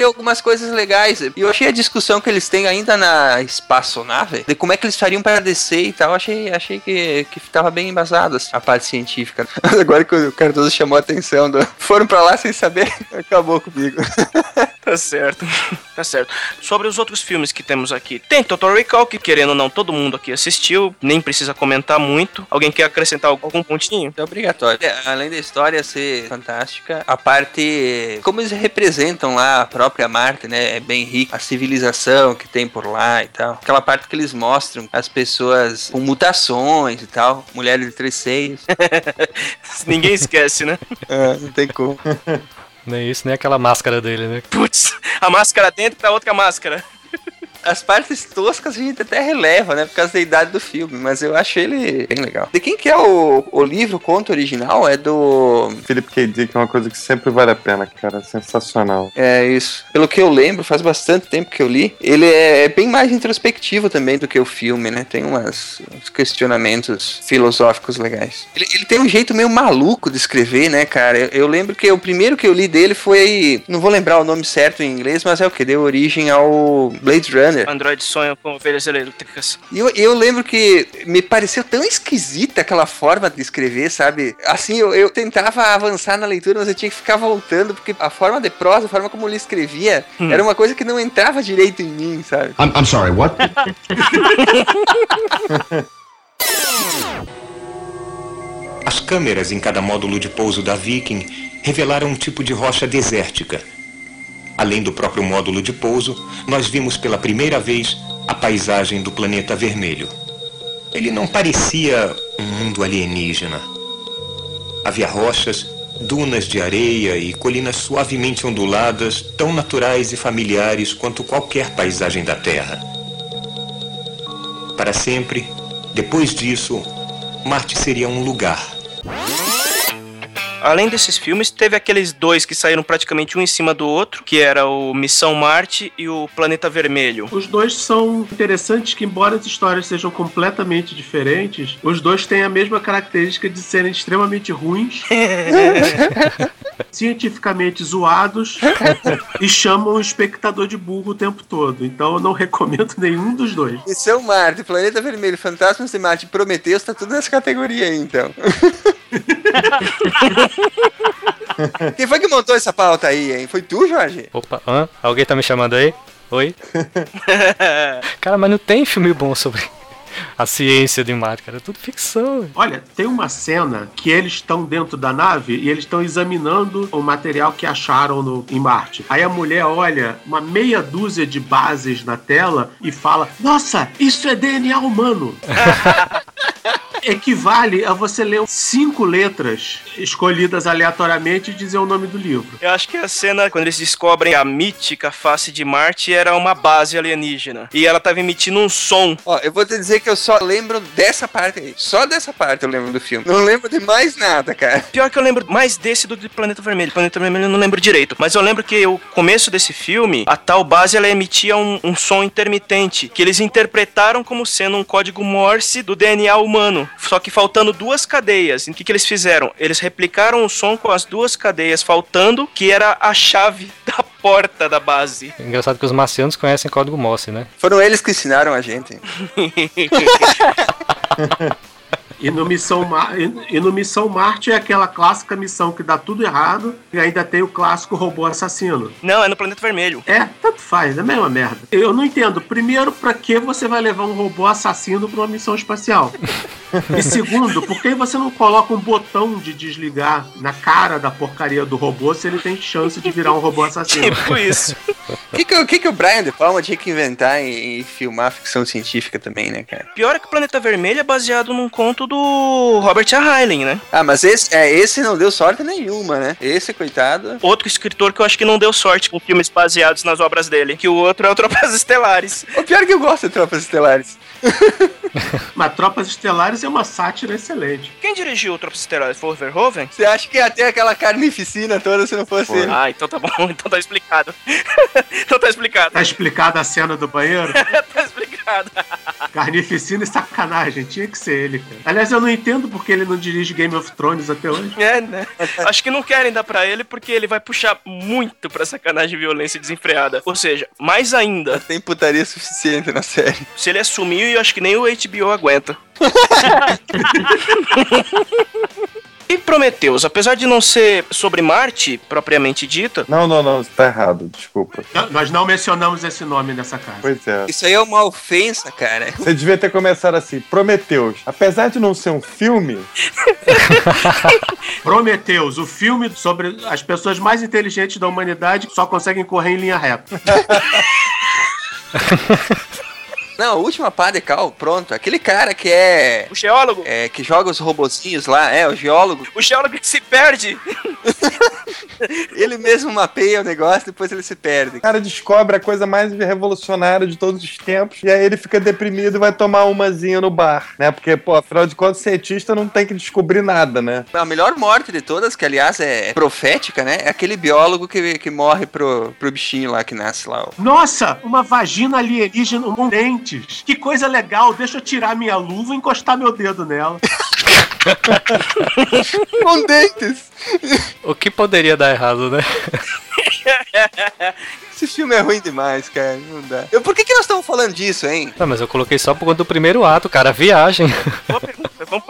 tem algumas coisas legais. E eu achei a discussão que eles têm ainda na espaçonave, de como é que eles fariam para descer e tal, achei, achei que, que tava bem embasado assim, a parte científica. Agora que o Cardoso chamou a atenção, do, foram para lá sem saber, acabou comigo. Tá certo. Tá certo. Sobre os outros filmes que temos aqui, tem Total Recall, que querendo ou não, todo mundo aqui assistiu, nem precisa comentar muito. Alguém quer acrescentar algum pontinho? É obrigatório. É, Além da história ser fantástica, a parte. Como eles representam lá a própria Marte, né? É bem rica. A civilização que tem por lá e tal. Aquela parte que eles mostram as pessoas com mutações e tal. Mulheres de três seios. Ninguém esquece, né? É, não tem como. Nem isso, nem aquela máscara dele, né? Putz, a máscara dentro da outra máscara. As partes toscas a gente até releva, né? Por causa da idade do filme, mas eu acho ele bem legal. De quem que é o, o livro, o conto original? É do. Philip K. Dick é uma coisa que sempre vale a pena, cara. Sensacional. É isso. Pelo que eu lembro, faz bastante tempo que eu li. Ele é, é bem mais introspectivo também do que o filme, né? Tem umas, uns questionamentos filosóficos legais. Ele, ele tem um jeito meio maluco de escrever, né, cara? Eu, eu lembro que o primeiro que eu li dele foi. Não vou lembrar o nome certo em inglês, mas é o que? Deu origem ao Blade Runner. Android sonha com ovelhas elétricas. E eu, eu lembro que me pareceu tão esquisita aquela forma de escrever, sabe? Assim, eu, eu tentava avançar na leitura, mas eu tinha que ficar voltando, porque a forma de prosa, a forma como ele escrevia, Hum. era uma coisa que não entrava direito em mim, sabe? I'm, I'm sorry, what? As câmeras em cada módulo de pouso da Viking revelaram um tipo de rocha desértica. Além do próprio módulo de pouso, nós vimos pela primeira vez a paisagem do planeta vermelho. Ele não parecia um mundo alienígena. Havia rochas, dunas de areia e colinas suavemente onduladas, tão naturais e familiares quanto qualquer paisagem da Terra. Para sempre, depois disso, Marte seria um lugar. Além desses filmes, teve aqueles dois que saíram praticamente um em cima do outro, que era o Missão Marte e o Planeta Vermelho. Os dois são interessantes que, embora as histórias sejam completamente diferentes, os dois têm a mesma característica de serem extremamente ruins. cientificamente zoados e chamam o espectador de burro o tempo todo. Então eu não recomendo nenhum dos dois. Missão Marte, Planeta Vermelho, Fantasmas de Marte e Prometheus tá tudo nessa categoria aí, então. Quem foi que montou essa pauta aí, hein? Foi tu, Jorge? Opa, hã? Alguém tá me chamando aí? Oi? cara, mas não tem filme bom sobre a ciência de Marte, cara. É tudo ficção. Olha, tem uma cena que eles estão dentro da nave e eles estão examinando o material que acharam no, em Marte. Aí a mulher olha uma meia dúzia de bases na tela e fala: Nossa, isso é DNA humano. Equivale a você ler cinco letras escolhidas aleatoriamente e dizer o nome do livro. Eu acho que a cena, quando eles descobrem a mítica face de Marte, era uma base alienígena. E ela tava emitindo um som. Ó, eu vou te dizer que eu só lembro dessa parte aí. Só dessa parte eu lembro do filme. Não lembro de mais nada, cara. Pior que eu lembro mais desse do que Planeta Vermelho. Planeta Vermelho eu não lembro direito. Mas eu lembro que o começo desse filme, a tal base ela emitia um, um som intermitente. Que eles interpretaram como sendo um código Morse do DNA humano. Só que faltando duas cadeias. O que, que eles fizeram? Eles replicaram o som com as duas cadeias faltando, que era a chave da porta da base. É engraçado que os marcianos conhecem código Morse, né? Foram eles que ensinaram a gente. E no, Missão Mar... e no Missão Marte é aquela clássica missão que dá tudo errado e ainda tem o clássico robô assassino. Não, é no Planeta Vermelho. É, tanto faz, é a mesma merda. Eu não entendo. Primeiro, pra que você vai levar um robô assassino pra uma missão espacial? E segundo, por que você não coloca um botão de desligar na cara da porcaria do robô se ele tem chance de virar um robô assassino? Tipo isso. O que, que, o que, que o Brian De Palma tinha que inventar em, em filmar ficção científica também, né, cara? Pior é que o Planeta Vermelho é baseado num conto do Robert A. Heinlein, né? Ah, mas esse, é, esse não deu sorte nenhuma, né? Esse, coitado. Outro escritor que eu acho que não deu sorte com filmes baseados nas obras dele. Que o outro é o Tropas Estelares. O pior é que eu gosto de Tropas Estelares. Mas Tropas Estelares é uma sátira excelente. Quem dirigiu o Tropas Estelares? Foi o Verhoeven? Você acha que ia ter aquela carnificina toda se não fosse ele? Ah, então tá bom. Então tá explicado. então tá explicado. Tá explicada a cena do banheiro? tá explicado. Carnificina e sacanagem. Tinha que ser ele, cara. Aliás, eu não entendo porque ele não dirige Game of Thrones até hoje. É, né? Acho que não querem dar pra ele porque ele vai puxar muito pra sacanagem e violência desenfreada. Ou seja, mais ainda. Tem putaria suficiente na série. Se ele assumir, eu acho que nem o HBO aguenta. E Prometheus, apesar de não ser sobre Marte, propriamente dita. Não, não, não, tá errado, desculpa. Não, nós não mencionamos esse nome nessa casa. Pois é. Isso aí é uma ofensa, cara. Você devia ter começado assim, Prometeus. Apesar de não ser um filme, Prometheus, o filme sobre as pessoas mais inteligentes da humanidade que só conseguem correr em linha reta. Não, a última pá de cal, pronto. Aquele cara que é. O geólogo. É, que joga os robozinhos lá, é, o geólogo. O geólogo que se perde. Ele mesmo mapeia o negócio, depois ele se perde. o cara descobre a coisa mais revolucionária de todos os tempos, e aí ele fica deprimido e vai tomar umazinha no bar, né? Porque, pô, afinal de contas, cientista não tem que descobrir nada, né? A melhor morte de todas, que aliás é profética, né? É aquele biólogo que, que morre pro, pro bichinho lá que nasce lá. ó. Nossa, uma vagina alienígena com dentes. Que coisa legal. Deixa eu tirar minha luva e encostar meu dedo nela. Com dentes! O que poderia dar errado, né? Esse filme é ruim demais, cara. Não dá. Eu, por que, que nós estamos falando disso, hein? Não, mas eu coloquei só por conta do primeiro ato, cara. Viagem.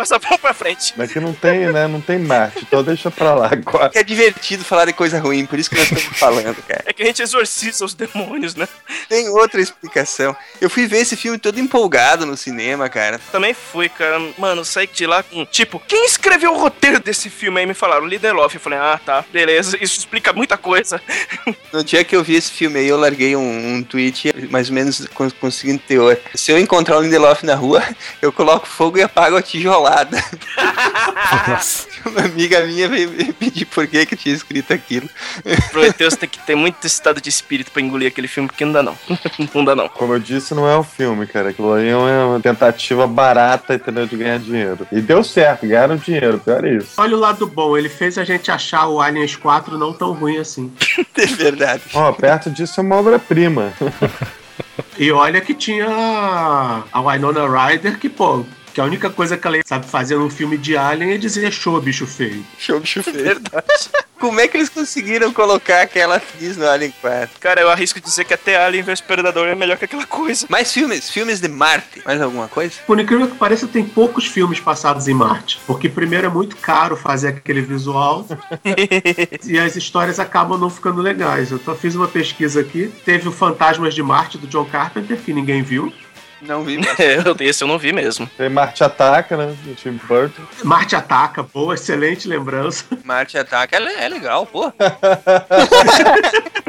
Passar vamos pra frente. Mas que não tem, né? Não tem Marte, então deixa pra lá agora. É divertido falar de coisa ruim, por isso que nós estamos falando, cara. É que a gente exorciza os demônios, né? Tem outra explicação. Eu fui ver esse filme todo empolgado no cinema, cara. Também fui, cara. Mano, saí de lá com. Tipo, quem escreveu o roteiro desse filme aí? Me falaram, Lindelof. Eu falei, ah, tá, beleza. Isso explica muita coisa. No dia que eu vi esse filme aí, eu larguei um, um tweet mais ou menos com, com o seguinte teor. Se eu encontrar o Lindelof na rua, eu coloco fogo e apago a tijolada. Nossa. Uma amiga minha veio me pedir por que eu tinha escrito aquilo. Prometheus tem que ter muito estado de espírito pra engolir aquele filme, porque não dá não. Não dá não. Como eu disse, não é um filme, cara. Aquilo ali é uma tentativa barata, entendeu? De ganhar dinheiro. E deu certo, ganharam dinheiro, pior é isso. Olha o lado bom, ele fez a gente achar o Aliens 4 não tão ruim assim. É verdade. Ó, perto disso é uma obra-prima. E olha que tinha a Winona Ryder, que, pô, Que a única coisa que ela sabe fazer num filme de Alien é dizer show, bicho feio. Show bicho feio. Verdade. Como é que eles conseguiram colocar aquela atriz no Alien 4? Cara, eu arrisco dizer que até Alien vs Predador é melhor que aquela coisa. Mais filmes, filmes de Marte. Mais alguma coisa? Por incrível que pareça, tem poucos filmes passados em Marte. Porque primeiro é muito caro fazer aquele visual e as histórias acabam não ficando legais. Eu só fiz uma pesquisa aqui. Teve o Fantasmas de Marte do John Carpenter, que ninguém viu. Não vi. É, eu- esse eu não vi mesmo. Tem Marte Ataca, né? Do Tim Burton. Marte Ataca, boa, excelente lembrança. Marte Ataca é, é legal, pô.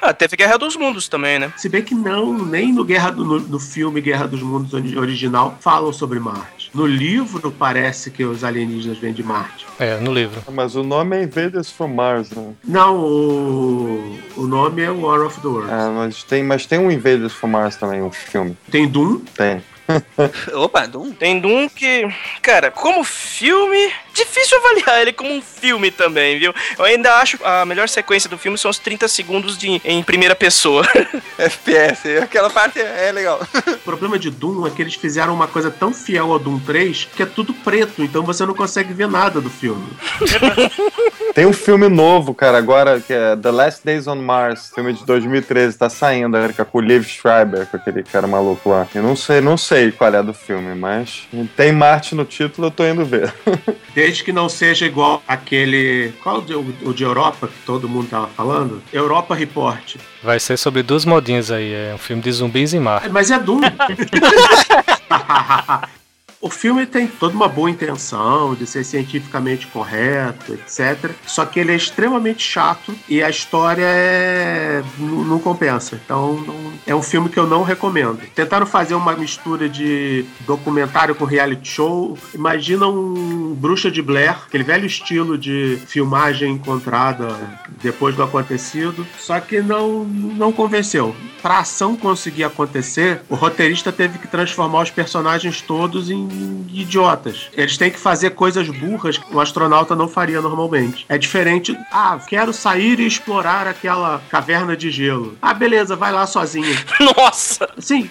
Ah, teve Guerra dos Mundos também, né? Se bem que não, nem no, Guerra do, no, no filme Guerra dos Mundos ori- original falam sobre Marte. No livro parece que os alienígenas vêm de Marte. É, no livro. Mas o nome é Invaders from Mars, né? Não, o, o nome é War of the Worlds. Ah, mas tem, mas tem um Invaders from Mars também, um filme. Tem Doom? Tem. Opa, Doom. Tem Doom que, cara, como filme, difícil avaliar ele como um filme também, viu? Eu ainda acho a melhor sequência do filme são os 30 segundos de, em primeira pessoa. FPS, aquela parte é legal. O problema de Doom é que eles fizeram uma coisa tão fiel ao Doom 3 que é tudo preto, então você não consegue ver nada do filme. Tem um filme novo, cara, agora, que é The Last Days on Mars, filme de 2013, tá saindo agora, que com o Liv Schreiber, com aquele cara maluco lá. Eu não sei, não sei qual é do filme, mas tem Marte no título, eu tô indo ver. Desde que não seja igual aquele. Qual o de, o de Europa que todo mundo tava falando? Europa Report. Vai ser sobre duas modinhas aí. É um filme de zumbis em mar. Mas é Doom. O filme tem toda uma boa intenção de ser cientificamente correto, etc. Só que ele é extremamente chato e a história é... não, compensa. Então não- é um filme que eu não recomendo. Tentaram fazer uma mistura de documentário com reality show. Imagina um Bruxa de Blair, aquele velho estilo de filmagem encontrada depois do acontecido. Só que não, não convenceu. Pra ação conseguir acontecer, o roteirista teve que transformar os personagens todos em idiotas. Eles têm que fazer coisas burras que um astronauta não faria normalmente. É diferente. Ah, quero sair e explorar aquela caverna de gelo. Ah, beleza, vai lá sozinho. Nossa! Sim.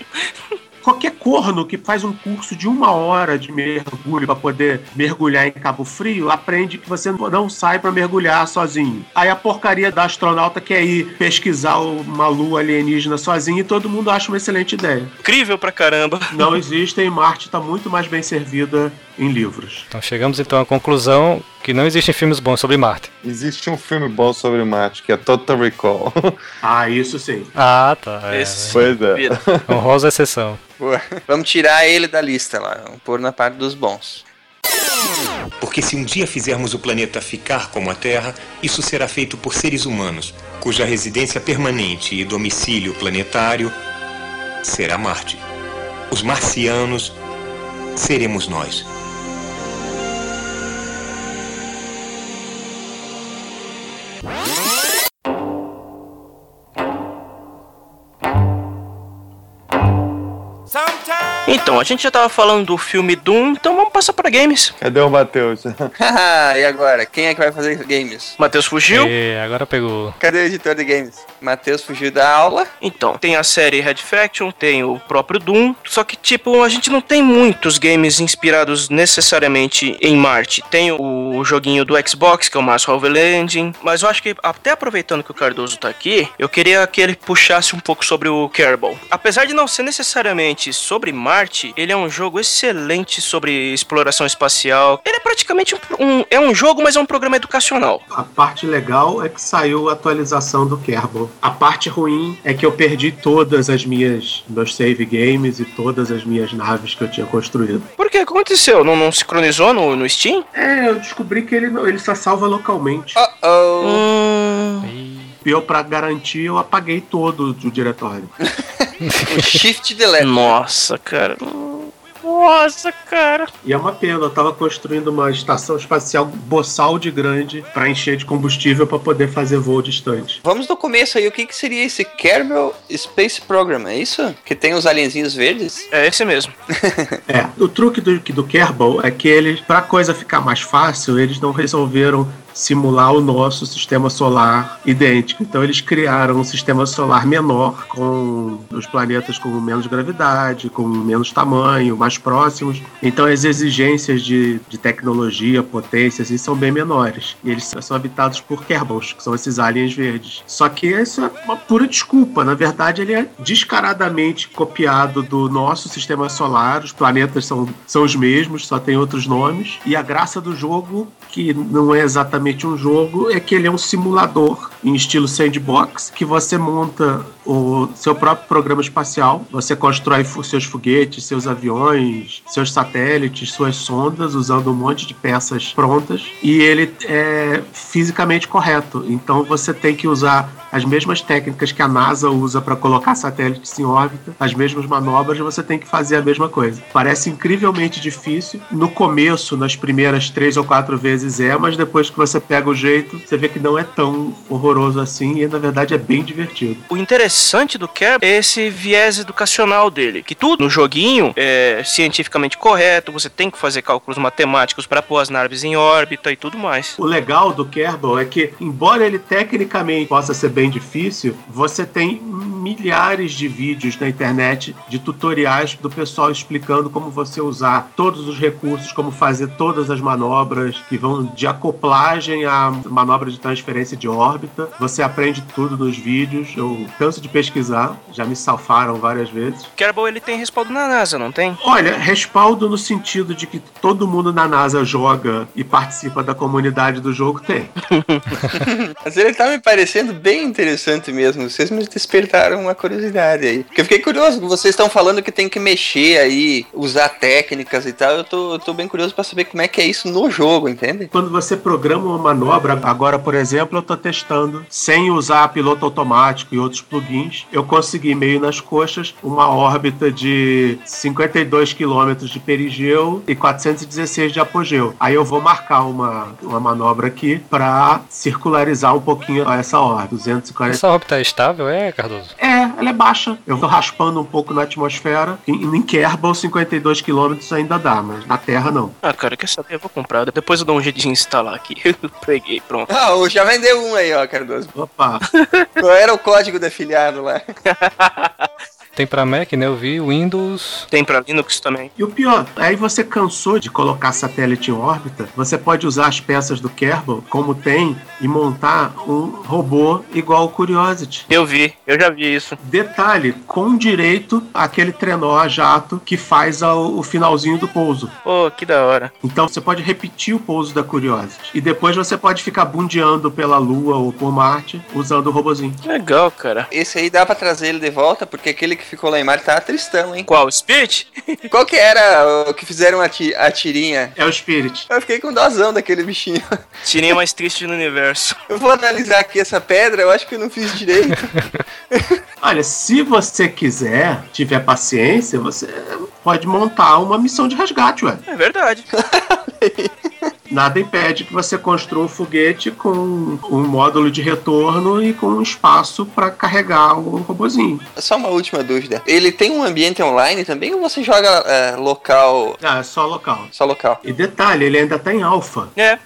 Qualquer corno que faz um curso de uma hora de mergulho para poder mergulhar em Cabo Frio aprende que você não sai para mergulhar sozinho. Aí a porcaria da astronauta quer ir pesquisar uma lua alienígena sozinho e todo mundo acha uma excelente ideia. Incrível pra caramba. Não existe e Marte está muito mais bem servida em livros. Então chegamos então à conclusão que não existem filmes bons sobre Marte. Existe um filme bom sobre Marte, que é Total Recall. Ah, isso sim. Ah, tá. É, Esse- pois é. Vira. Honrosa exceção. Boa. Vamos tirar ele da lista lá. Vamos pôr na parte dos bons. Porque se um dia fizermos o planeta ficar como a Terra, isso será feito por seres humanos, cuja residência permanente e domicílio planetário será Marte. Os marcianos seremos nós. Então, a gente já tava falando do filme Doom, então vamos passar pra games. Cadê o Matheus? Haha, e agora? Quem é que vai fazer games? Matheus fugiu. E agora pegou. Cadê o editor de games? Matheus fugiu da aula. Então, tem a série Red Faction, tem o próprio Doom, só que, tipo, a gente não tem muitos games inspirados necessariamente em Marte. Tem o joguinho do Xbox, que é o Mars Rover Landing, mas eu acho que, até aproveitando que o Cardoso tá aqui, eu queria que ele puxasse um pouco sobre o Kerbal. Apesar de não ser necessariamente sobre Marte, ele é um jogo excelente sobre exploração espacial. Ele é praticamente um, um- é um jogo, mas é um programa educacional. A parte legal é que saiu a atualização do Kerbal. A parte ruim é que eu perdi todas as minhas meus save games e todas as minhas naves que eu tinha construído. Por que aconteceu? Não, não sincronizou no, no Steam? É, eu descobri que ele não, ele só salva localmente. Oh, Hum, E eu, pra garantir, eu apaguei todo o diretório. o Shift Delete. Nossa, cara. Nossa, cara. E é uma pena, eu tava construindo uma estação espacial boçal de grande pra encher de combustível pra poder fazer voo distante. Vamos do começo aí. O que, que seria esse Kerbal Space Program? É isso? Que tem os alienzinhos verdes? É esse mesmo. É, o truque do, do Kerbal é que eles, pra coisa ficar mais fácil, eles não resolveram simular o nosso sistema solar idêntico. Então eles criaram um sistema solar menor, com os planetas com menos gravidade, com menos tamanho, mais próximos. Então as exigências de, de tecnologia, potência, assim, são bem menores. E eles são habitados por Kerbals, que são esses aliens verdes. Só que isso é uma pura desculpa. Na verdade, ele é descaradamente copiado do nosso sistema solar. Os planetas são, são os mesmos, só tem outros nomes. E a graça do jogo, que não é exatamente um jogo, é que ele é um simulador em estilo sandbox, que você monta o seu próprio programa espacial. Você constrói seus foguetes, seus aviões, seus satélites, suas sondas, usando um monte de peças prontas. E ele é fisicamente correto. Então você tem que usar as mesmas técnicas que a NASA usa para colocar satélites em órbita, as mesmas manobras, você tem que fazer a mesma coisa. Parece incrivelmente difícil. No começo, nas primeiras três ou quatro vezes é, mas depois que você pega o jeito, você vê que não é tão horroroso assim e na verdade é bem divertido. O interessante do Kerb é esse viés educacional dele, que tudo no joguinho é cientificamente correto, você tem que fazer cálculos matemáticos para pôr as naves em órbita e tudo mais. O legal do Kerbal é que, embora ele tecnicamente possa ser bem difícil, você tem milhares de vídeos na internet de tutoriais do pessoal explicando como você usar todos os recursos, como fazer todas as manobras que vão de acoplagem a manobra de transferência de órbita. Você aprende tudo nos vídeos. Eu canso de pesquisar, já me salvaram várias vezes. Kerbal ele tem respaldo na NASA, não tem? Olha, respaldo no sentido de que todo mundo na NASA joga e participa da comunidade do jogo tem. Mas ele tá me parecendo bem interessante mesmo. Vocês me despertaram uma curiosidade aí. Porque eu fiquei curioso, vocês estão falando que tem que mexer aí, usar técnicas e tal. Eu tô, eu tô bem curioso pra saber como é que é isso no jogo, entende? Quando você programa uma manobra, agora, por exemplo, eu tô testando, sem usar piloto automático e outros plugins, eu consegui meio nas coxas uma órbita de 52 quilômetros de perigeu e 416 de apogeu. Aí eu vou marcar uma, uma manobra aqui para circularizar um pouquinho essa órbita, 240 Essa órbita é estável, é, Cardoso? É, ela é baixa. Eu tô raspando um pouco na atmosfera. Em, em Kerbal, 52 km ainda dá, mas na Terra não. Ah, cara, quer saber? Eu vou comprar. Depois eu dou um jeito de instalar aqui. Eu peguei, pronto. Ah, o- já vendeu um aí, ó, Cardoso. Opa! Qual era o código do afiliado lá? Tem pra Mac, né? Eu vi Windows. Tem pra Linux também. E o pior, aí você cansou de colocar satélite em órbita, você pode usar as peças do Kerbal, como tem, e montar um robô igual ao Curiosity. Eu vi, eu já vi isso. Detalhe, com direito àquele trenó a jato que faz ao- o finalzinho do pouso. Pô, que da hora. Então você pode repetir o pouso da Curiosity. E depois você pode ficar bundeando pela Lua ou por Marte usando o robozinho. Legal, cara. Esse aí dá pra trazer ele de volta, porque aquele que ficou lá em Marte tava tristão, hein? Qual? Spirit? Qual que era o que fizeram a, ti- a tirinha? É o Spirit. Eu fiquei com dozão daquele bichinho. Tirinha mais triste do universo. Eu vou analisar aqui essa pedra, eu acho que eu não fiz direito. Olha, se você quiser, tiver paciência, você pode montar uma missão de resgate, ué. É verdade. Nada impede que você construa um foguete com um módulo de retorno e com um espaço para carregar o robozinho. Só uma última dúvida. Ele tem um ambiente online também ou você joga é, local? Ah, é só local. Só local. E detalhe, ele ainda tá em alfa. É.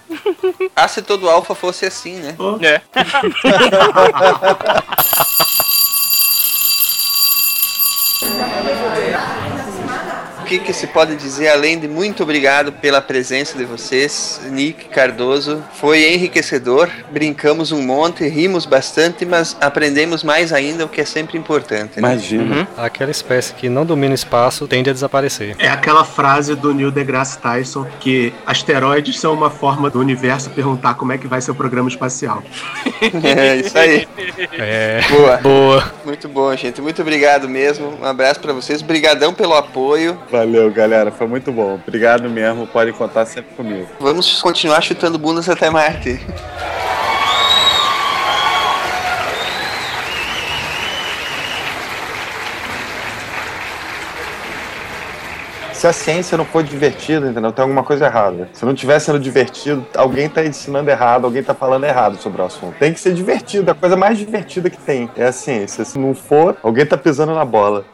Ah, se todo alfa fosse assim, né? Oh. É. que, que se pode dizer além de muito obrigado pela presença de vocês, Nick Cardoso? Foi enriquecedor, brincamos um monte, rimos bastante, mas aprendemos mais ainda, o que é sempre importante. Né? Imagina. Aquela espécie que não domina o espaço tende a desaparecer. É aquela frase do Neil deGrasse Tyson que asteroides são uma forma do universo perguntar como é que vai ser o programa espacial. É isso aí. É. Boa. Boa. Muito bom, gente. Muito obrigado mesmo. Um abraço pra vocês. Obrigadão pelo apoio. Valeu, galera. Foi muito bom. Obrigado mesmo. Pode contar sempre comigo. Vamos continuar chutando bundas até Marte. Se a ciência não for divertida, entendeu? Tem alguma coisa errada. Se não estiver sendo divertido, alguém tá ensinando errado, alguém tá falando errado sobre o assunto. Tem que ser divertido, a coisa mais divertida que tem é a ciência. Se não for, alguém tá pisando na bola.